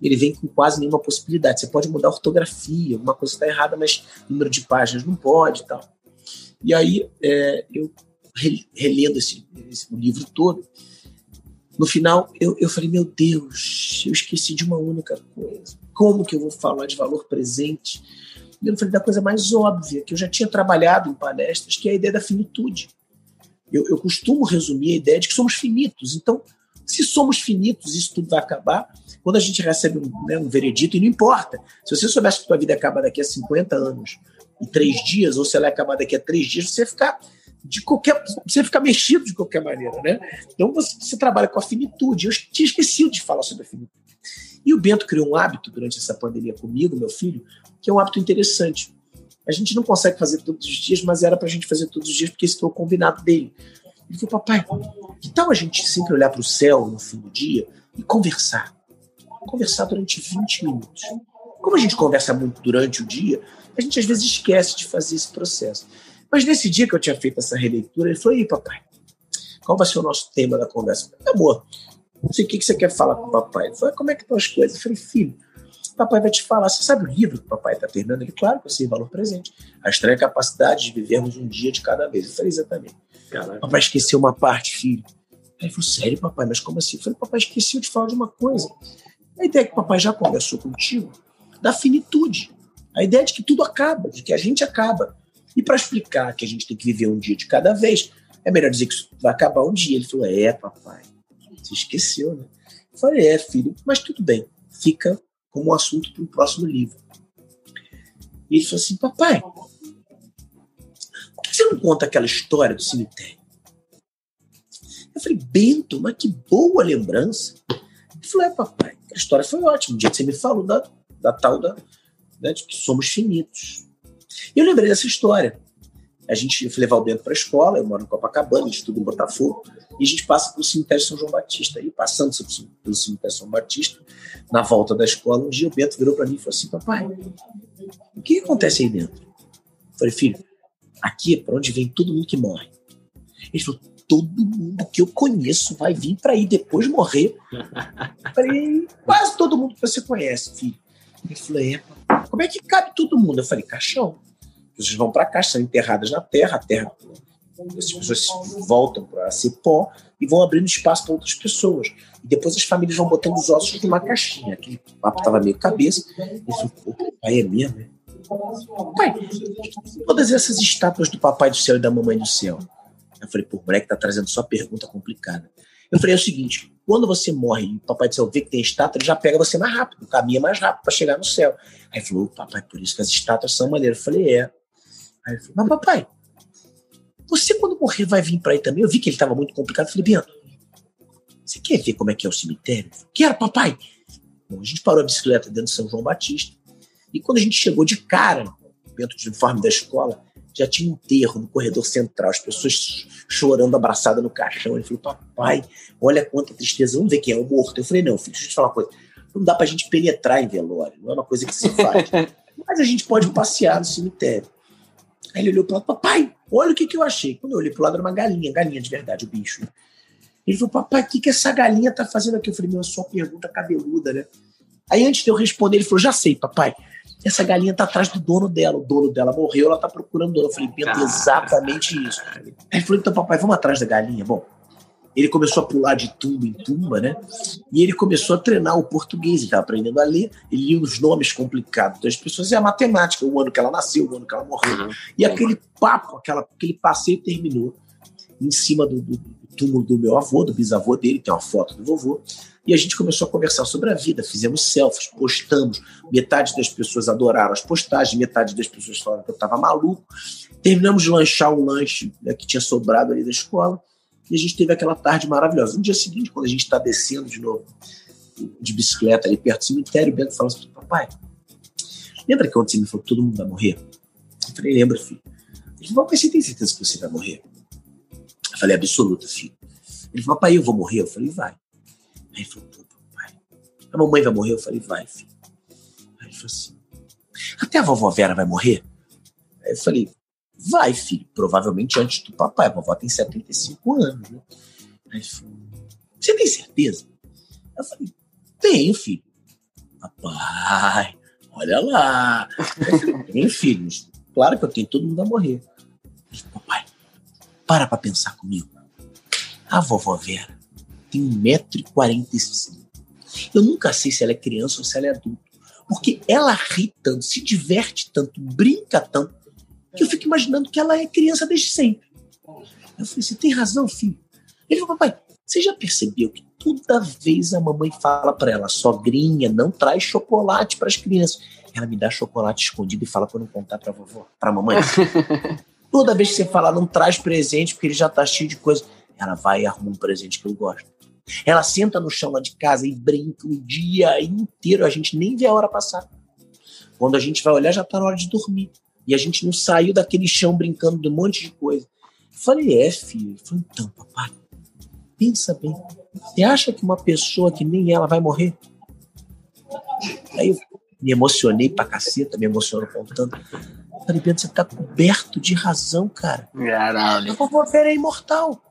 ele vem com quase nenhuma possibilidade. Você pode mudar a ortografia, alguma coisa está errada, mas número de páginas não pode e tal. E aí é, eu relendo esse, esse livro todo, no final eu, eu falei, meu Deus, eu esqueci de uma única coisa. Como que eu vou falar de valor presente? Eu falei da coisa mais óbvia, que eu já tinha trabalhado em palestras, que é a ideia da finitude. Eu, eu costumo resumir a ideia de que somos finitos. Então, se somos finitos, isso tudo vai acabar. Quando a gente recebe um, né, um veredito, e não importa, se você soubesse que sua vida acaba daqui a 50 anos e três dias, ou se ela acabar daqui a três dias, você ficar de qualquer. Você fica mexido de qualquer maneira, né? Então você, você trabalha com a finitude. Eu tinha esquecido de falar sobre a finitude. E o Bento criou um hábito durante essa pandemia comigo, meu filho, que é um hábito interessante. A gente não consegue fazer todos os dias, mas era para a gente fazer todos os dias, porque esse foi o combinado dele. Ele falou, papai, que tal a gente sempre olhar para o céu no fim do dia e conversar? Conversar durante 20 minutos. Como a gente conversa muito durante o dia, a gente às vezes esquece de fazer esse processo. Mas nesse dia que eu tinha feito essa releitura, ele falou: e papai, qual vai ser o nosso tema da conversa? falei, amor, não sei o que você quer falar com o papai. Ele falou: como é que estão as coisas? Eu falei: filho, papai vai te falar. Você sabe o livro que o papai está terminando? Ele, claro que eu sei valor presente. A estranha capacidade de vivermos um dia de cada vez. Eu falei: exatamente. Caraca. Papai esqueceu uma parte, filho. Aí ele falou: sério, papai, mas como assim? Eu falei: papai esqueceu de falar de uma coisa. A ideia que o papai já conversou contigo da finitude. A ideia de que tudo acaba, de que a gente acaba. E para explicar que a gente tem que viver um dia de cada vez, é melhor dizer que isso vai acabar um dia. Ele falou: É, papai, você esqueceu, né? Eu falei: É, filho, mas tudo bem, fica como assunto para o próximo livro. E ele falou assim: Papai, por que você não conta aquela história do cemitério? Eu falei, Bento, mas que boa lembrança. Ele falou, é, papai, a história foi ótima. Um dia que você me falou da, da tal da, né, de que somos finitos. E eu lembrei dessa história. A gente eu fui levar o Bento para a escola, eu moro em Copacabana, gente estuda em Botafogo, e a gente passa pelo cemitério São João Batista. E passando pelo cemitério São Batista, na volta da escola, um dia o Bento virou para mim e falou assim: Papai, o que acontece aí dentro? Eu falei, filho, aqui é para onde vem todo mundo que morre. Ele falou: todo mundo que eu conheço vai vir para ir depois morrer. Eu falei, quase todo mundo que você conhece, filho. Ele falou, é, como é que cabe todo mundo? Eu falei, caixão. Vocês vão para cá, são enterradas na terra, a terra. As pessoas voltam para ser pó e vão abrindo espaço para outras pessoas. E depois as famílias vão botando os ossos numa caixinha. Aquele papo estava meio cabeça. Falou, pô, pai é mesmo, né? Pai, todas essas estátuas do papai do céu e da mamãe do céu. Eu falei, pô, o moleque tá trazendo só pergunta complicada. Eu falei, é o seguinte, quando você morre e o papai do céu vê que tem estátua, ele já pega você mais rápido, caminha mais rápido para chegar no céu. Aí falou, papai, por isso que as estátuas são maneiras. Eu falei, é. Aí ele falou, mas papai, você quando morrer vai vir para aí também? Eu vi que ele estava muito complicado. Eu falei, Bento, você quer ver como é que é o cemitério? Quero, papai. Bom, a gente parou a bicicleta dentro de São João Batista. E quando a gente chegou de cara, dentro do uniforme da escola, já tinha um enterro no corredor central, as pessoas chorando, abraçadas no caixão. Ele falou, papai, olha quanta tristeza, vamos ver quem é o morto. Eu falei, não, filho, deixa eu te falar uma coisa. Não dá pra gente penetrar em velório, não é uma coisa que se faz. Mas a gente pode passear no cemitério. Aí ele olhou para lado, papai, olha o que, que eu achei. Quando eu olhei pro lado, era uma galinha, galinha de verdade, o bicho. Né? Ele falou, papai, o que, que essa galinha tá fazendo aqui? Eu falei, meu, é só pergunta cabeluda, né? Aí antes de eu responder, ele falou, já sei, papai essa galinha tá atrás do dono dela. O dono dela morreu, ela tá procurando o dono. Eu falei, Bento, exatamente isso. Aí ele falou, então, papai, vamos atrás da galinha. Bom, ele começou a pular de tumba em tumba, né? E ele começou a treinar o português, ele estava aprendendo a ler, ele lia os nomes complicados das pessoas e a matemática, o ano que ela nasceu, o ano que ela morreu. Uhum. E aquele papo, aquela, aquele passeio terminou em cima do, do, do túmulo do meu avô, do bisavô dele, tem uma foto do vovô, e a gente começou a conversar sobre a vida, fizemos selfies, postamos. Metade das pessoas adoraram as postagens, metade das pessoas falaram que eu estava maluco. Terminamos de lanchar um lanche né, que tinha sobrado ali da escola e a gente teve aquela tarde maravilhosa. No dia seguinte, quando a gente está descendo de novo de bicicleta ali perto do cemitério, o Bento falou assim: Papai, lembra que ontem você me falou que todo mundo vai morrer? Eu falei: Lembra, filho. Ele falou: Papai, você tem certeza que você vai morrer? Eu falei: Absoluta, filho. Ele falou: Papai, eu vou morrer? Eu falei: Vai. Aí ele falou, papai, a mamãe vai morrer? Eu falei, vai, filho. Aí ele falou assim, até a vovó Vera vai morrer? Aí eu falei, vai, filho, provavelmente antes do papai, a vovó tem 75 anos, né? Aí você tem certeza? Eu falei, tenho, filho. Papai, olha lá. Tem filhos. Claro que eu tenho, todo mundo vai morrer. Falou, papai, para pra pensar comigo. A vovó Vera tem 1,45m. Eu nunca sei se ela é criança ou se ela é adulto. Porque ela ri tanto, se diverte tanto, brinca tanto, que eu fico imaginando que ela é criança desde sempre. Eu falei, você tem razão, filho. Ele falou, papai, você já percebeu que toda vez a mamãe fala para ela, sogrinha, não traz chocolate para as crianças. Ela me dá chocolate escondido e fala para não contar para vovó, para mamãe. toda vez que você fala, não traz presente porque ele já tá cheio de coisa, ela vai e arruma um presente que eu gosto. Ela senta no chão lá de casa e brinca o dia inteiro, a gente nem vê a hora passar. Quando a gente vai olhar, já está na hora de dormir. E a gente não saiu daquele chão brincando de um monte de coisa. Eu falei, é, filho. Ele falou, então, papai, pensa bem. Você acha que uma pessoa que nem ela vai morrer? Aí eu me emocionei pra caceta, me emociono contando. Falei, Pedro, você tá coberto de razão, cara. Caralho. Eu vou ver é imortal.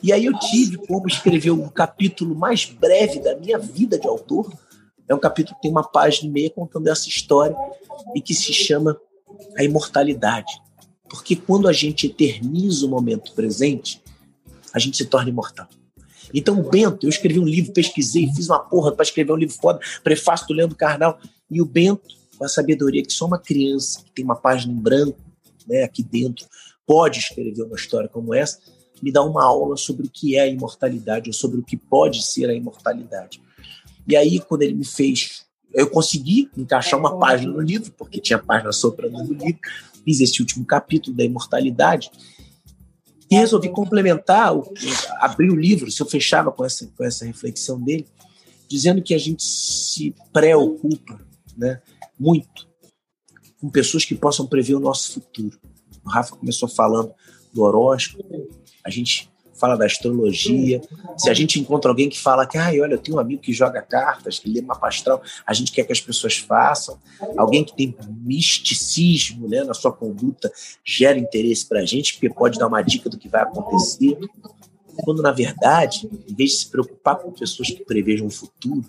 E aí eu tive como escrever um capítulo mais breve da minha vida de autor. É um capítulo que tem uma página e meia contando essa história e que se chama A Imortalidade. Porque quando a gente eterniza o momento presente, a gente se torna imortal. Então, o Bento, eu escrevi um livro, pesquisei, fiz uma porra para escrever um livro foda, prefácio do Leandro Carnal. E o Bento, com a sabedoria que só uma criança que tem uma página em branco né, aqui dentro pode escrever uma história como essa, me dá uma aula sobre o que é a imortalidade, ou sobre o que pode ser a imortalidade. E aí, quando ele me fez, eu consegui encaixar uma página no livro, porque tinha página soprando no livro, fiz esse último capítulo da imortalidade. E resolvi complementar, abrir o livro, se eu fechava com essa, com essa reflexão dele, dizendo que a gente se preocupa né, muito com pessoas que possam prever o nosso futuro. O Rafa começou falando do horóscopo, a gente fala da astrologia. Se a gente encontra alguém que fala que, ai, olha, eu tenho um amigo que joga cartas, que lê mapa astral, a gente quer que as pessoas façam. Alguém que tem misticismo né, na sua conduta gera interesse para a gente, porque pode dar uma dica do que vai acontecer. Quando, na verdade, em vez de se preocupar com pessoas que prevejam o futuro,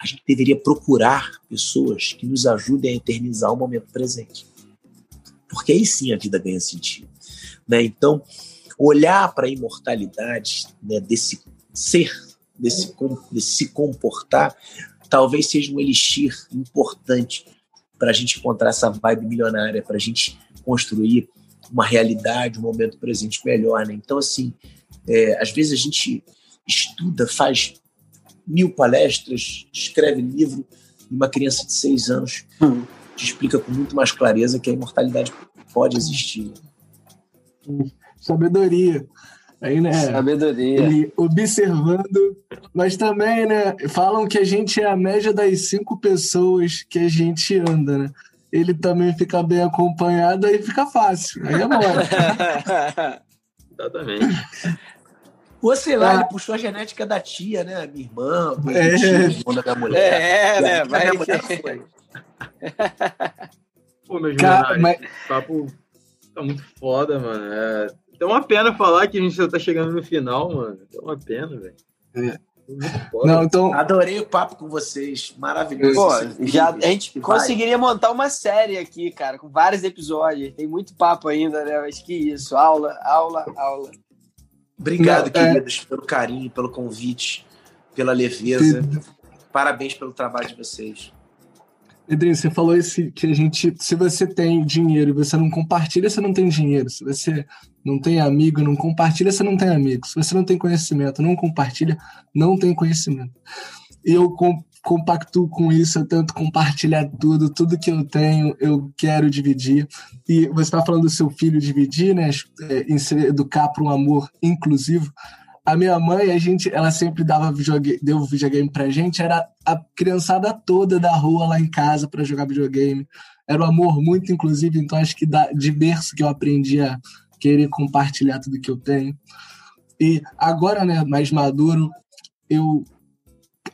a gente deveria procurar pessoas que nos ajudem a eternizar o momento presente. Porque aí sim a vida ganha sentido. Né? Então, olhar para a imortalidade né, desse ser, desse, desse se comportar, talvez seja um elixir importante para a gente encontrar essa vibe milionária, para a gente construir uma realidade, um momento presente melhor. Né? Então, assim, é, às vezes a gente estuda, faz mil palestras, escreve livro, e uma criança de seis anos hum. te explica com muito mais clareza que a imortalidade pode existir. Sabedoria. Aí, né? Sabedoria. Ele observando, mas também, né? Falam que a gente é a média das cinco pessoas que a gente anda, né? Ele também fica bem acompanhado, aí fica fácil. Aí é mole. Exatamente. Você lá, ah. ele puxou a genética da tia, né? Minha irmã, é. tia, da mulher. É, né? Vai mulher foi. Pô, meu Cara, mas... papo tá muito foda, mano. É, é uma pena falar que a gente já tá chegando no final, mano. É uma pena, velho. É. Não, então... Adorei o papo com vocês. Maravilhoso. Pô, já, a gente Vai. conseguiria montar uma série aqui, cara, com vários episódios. Tem muito papo ainda, né? Acho que isso. Aula, aula, aula. Obrigado, Não, é. queridos, é... pelo carinho, pelo convite, pela leveza. Parabéns pelo trabalho de vocês. Pedrinho, você falou esse, que a gente, se você tem dinheiro e você não compartilha, você não tem dinheiro. Se você não tem amigo, não compartilha, você não tem amigo. Se você não tem conhecimento, não compartilha, não tem conhecimento. E eu com, compacto com isso, eu tento compartilhar tudo, tudo que eu tenho, eu quero dividir. E você está falando do seu filho dividir, né? É, educar para um amor inclusivo. A minha mãe, a gente, ela sempre dava videogame, deu videogame pra gente, era a criançada toda da rua lá em casa para jogar videogame. Era um amor muito inclusivo, então acho que da, de berço que eu aprendi a querer compartilhar tudo que eu tenho. E agora, né, mais maduro, eu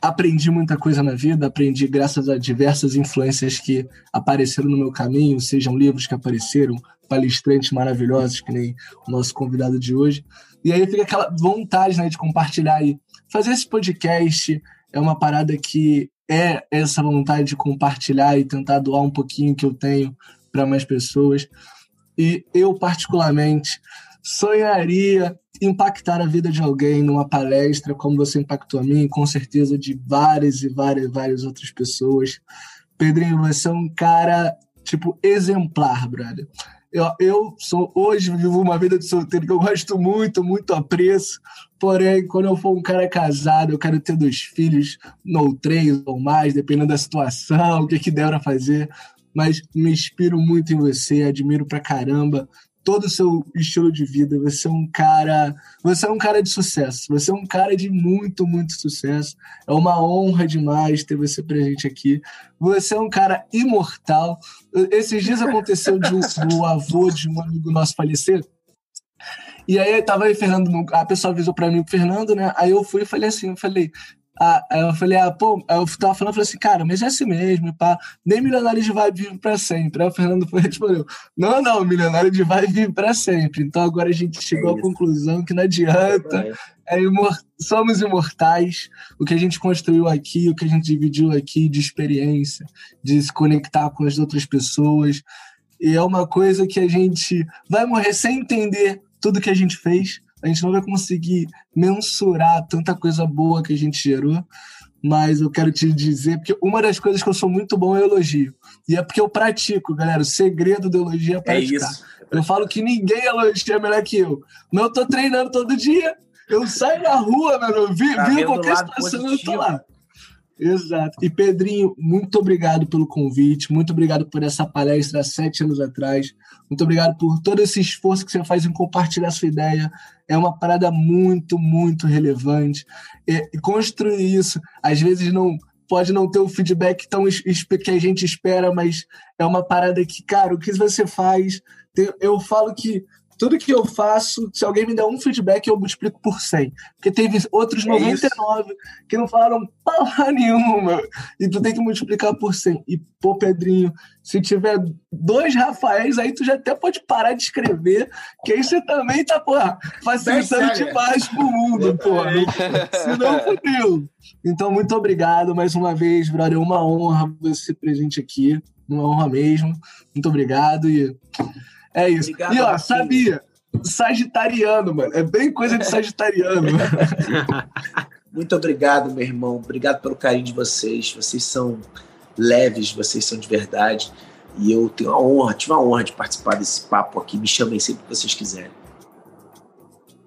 aprendi muita coisa na vida, aprendi graças a diversas influências que apareceram no meu caminho, sejam livros que apareceram, palestrantes maravilhosos, que nem o nosso convidado de hoje. E aí fica aquela vontade né, de compartilhar e fazer esse podcast é uma parada que é essa vontade de compartilhar e tentar doar um pouquinho que eu tenho para mais pessoas. E eu, particularmente, sonharia impactar a vida de alguém numa palestra, como você impactou a mim, com certeza de várias e várias, várias outras pessoas. Pedrinho, você é um cara, tipo, exemplar, brother. Eu, eu sou hoje vivo uma vida de solteiro que eu gosto muito, muito apreço. Porém, quando eu for um cara casado, eu quero ter dois filhos, ou três ou mais, dependendo da situação, o que, que der para fazer. Mas me inspiro muito em você, admiro pra caramba todo o seu estilo de vida. Você é um cara, você é um cara de sucesso. Você é um cara de muito, muito sucesso. É uma honra demais ter você presente aqui. Você é um cara imortal. Esses dias aconteceu de um, o avô de um amigo nosso falecer. E aí tava aí Fernando, a pessoa avisou para mim Fernando, né? Aí eu fui e falei assim, eu falei, ah, eu falei, ah, pô, eu tava falando, eu falei assim, cara, mas é assim mesmo, pá, nem milionário de vai vive para sempre. Aí o Fernando foi respondeu, não, não, milionário de vai vive para sempre. Então agora a gente chegou é à conclusão que não adianta, é imor somos imortais. O que a gente construiu aqui, o que a gente dividiu aqui de experiência, de se conectar com as outras pessoas, e é uma coisa que a gente vai morrer sem entender tudo que a gente fez, a gente não vai conseguir mensurar tanta coisa boa que a gente gerou, mas eu quero te dizer, porque uma das coisas que eu sou muito bom é elogio. E é porque eu pratico, galera. O segredo do elogio é, é praticar. É isso. Eu falo que ninguém elogia melhor que eu. Mas eu tô treinando todo dia. Eu saio na rua, mano. Eu vi, tá vi qualquer situação, eu tô lá. Exato. E Pedrinho, muito obrigado pelo convite, muito obrigado por essa palestra há sete anos atrás, muito obrigado por todo esse esforço que você faz em compartilhar sua ideia. É uma parada muito, muito relevante. E, construir isso, às vezes não pode não ter o feedback tão que a gente espera, mas é uma parada que, cara, o que você faz. Eu falo que tudo que eu faço, se alguém me der um feedback, eu multiplico por 100. Porque teve outros 99 é que não falaram porra nenhuma. E tu tem que multiplicar por 100. E, pô, Pedrinho, se tiver dois Rafaéis, aí tu já até pode parar de escrever, que aí você também tá, porra, facilitando demais pro mundo, porra. Senão, fudeu. Então, muito obrigado mais uma vez, brother. É uma honra você presente aqui. Uma honra mesmo. Muito obrigado e é isso. Obrigado, e ó, sabia? Sagitariano, mano. É bem coisa de sagitariano. Muito obrigado, meu irmão. Obrigado pelo carinho de vocês. Vocês são leves, vocês são de verdade. E eu tenho a honra, tive a honra de participar desse papo aqui. Me chamem sempre que vocês quiserem.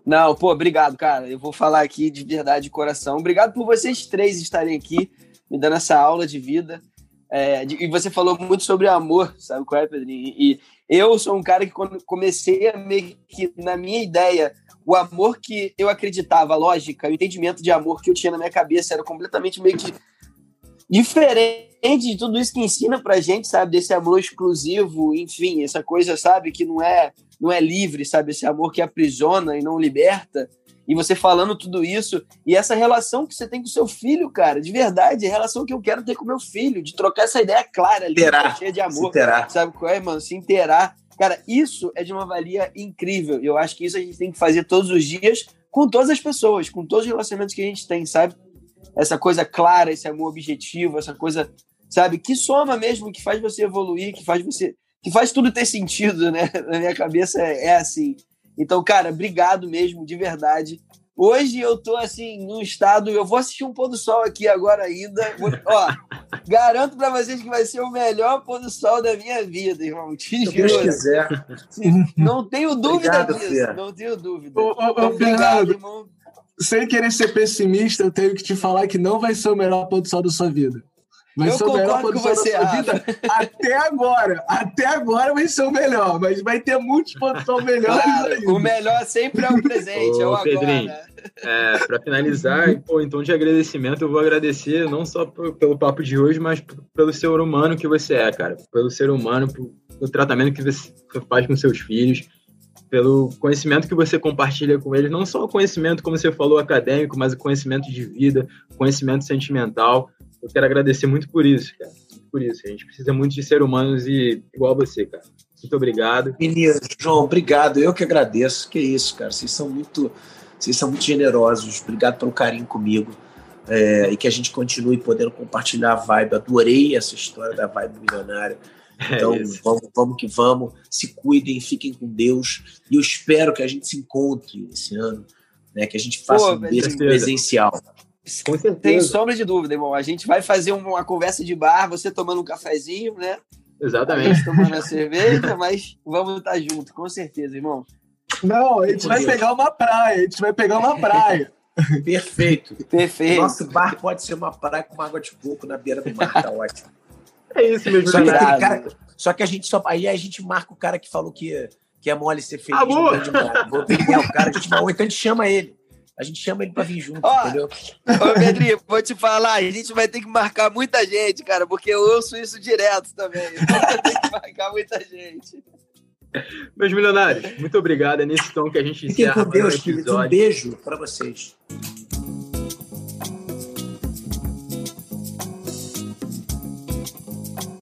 Não, pô, obrigado, cara. Eu vou falar aqui de verdade, de coração. Obrigado por vocês três estarem aqui, me dando essa aula de vida. É, de, e você falou muito sobre amor, sabe qual é, Pedrinho? E, eu sou um cara que quando comecei a meio que, na minha ideia, o amor que eu acreditava, a lógica, o entendimento de amor que eu tinha na minha cabeça era completamente meio que diferente de tudo isso que ensina pra gente, sabe? Desse amor exclusivo, enfim, essa coisa, sabe? Que não é, não é livre, sabe? Esse amor que aprisiona e não liberta e você falando tudo isso, e essa relação que você tem com seu filho, cara, de verdade, é a relação que eu quero ter com meu filho, de trocar essa ideia clara ali, cheia de amor. Se sabe qual é, mano? Se inteirar. Cara, isso é de uma valia incrível. Eu acho que isso a gente tem que fazer todos os dias com todas as pessoas, com todos os relacionamentos que a gente tem, sabe? Essa coisa clara, esse amor objetivo, essa coisa, sabe, que soma mesmo, que faz você evoluir, que faz você. que faz tudo ter sentido, né? Na minha cabeça é, é assim. Então, cara, obrigado mesmo, de verdade. Hoje eu tô assim, num estado. Eu vou assistir um pôr do sol aqui agora ainda. Vou, ó, garanto para vocês que vai ser o melhor pôr do sol da minha vida, irmão. Se Deus quiser. Não tenho dúvida Obrigado, disso. Fia. Não tenho dúvida. Ô, ô, ô, Obrigado, irmão. Sem querer ser pessimista, eu tenho que te falar que não vai ser o melhor pôr do sol da sua vida. Vai eu ser o melhor produção da sua vida até agora. Até agora vai ser o melhor, mas vai ter muitos produção melhores claro, O melhor sempre é o presente, Ô, é o Pedrinho, agora. É, para finalizar, pô, então de agradecimento, eu vou agradecer não só pelo papo de hoje, mas pelo ser humano que você é, cara. Pelo ser humano, pelo tratamento que você faz com seus filhos, pelo conhecimento que você compartilha com eles, não só o conhecimento, como você falou, acadêmico, mas o conhecimento de vida, conhecimento sentimental eu quero agradecer muito por isso, cara. Por isso. A gente precisa muito de ser humanos e igual você, cara. Muito obrigado. Menino, João, obrigado. Eu que agradeço. Que isso, cara. Vocês são muito, vocês são muito generosos. Obrigado pelo carinho comigo. É, e que a gente continue podendo compartilhar a vibe. Adorei essa história da vibe milionária. É então, é vamos, vamos que vamos. Se cuidem, fiquem com Deus. E eu espero que a gente se encontre esse ano, né? Que a gente faça Pô, um beijo presencial. Com certeza. Tem sombra de dúvida, irmão. A gente vai fazer uma conversa de bar, você tomando um cafezinho, né? Exatamente. tomando uma cerveja, mas vamos estar juntos, com certeza, irmão. Não, a gente vai pegar uma praia, a gente vai pegar uma praia. Perfeito. Perfeito. Nosso bar pode ser uma praia com uma água de coco na beira do mar, tá ótimo. É isso mesmo. Só que, cara, só que a gente só. Aí a gente marca o cara que falou que, que é mole ser feliz. Ah, Vou pegar o cara, a gente, então a gente chama ele a gente chama ele pra vir junto, Ó, entendeu? Ô, Pedrinho, vou te falar, a gente vai ter que marcar muita gente, cara, porque eu ouço isso direto também. Tem que marcar muita gente. Meus milionários, muito obrigado. É nesse tom que a gente encerra Fiquem com Deus, Um beijo para vocês.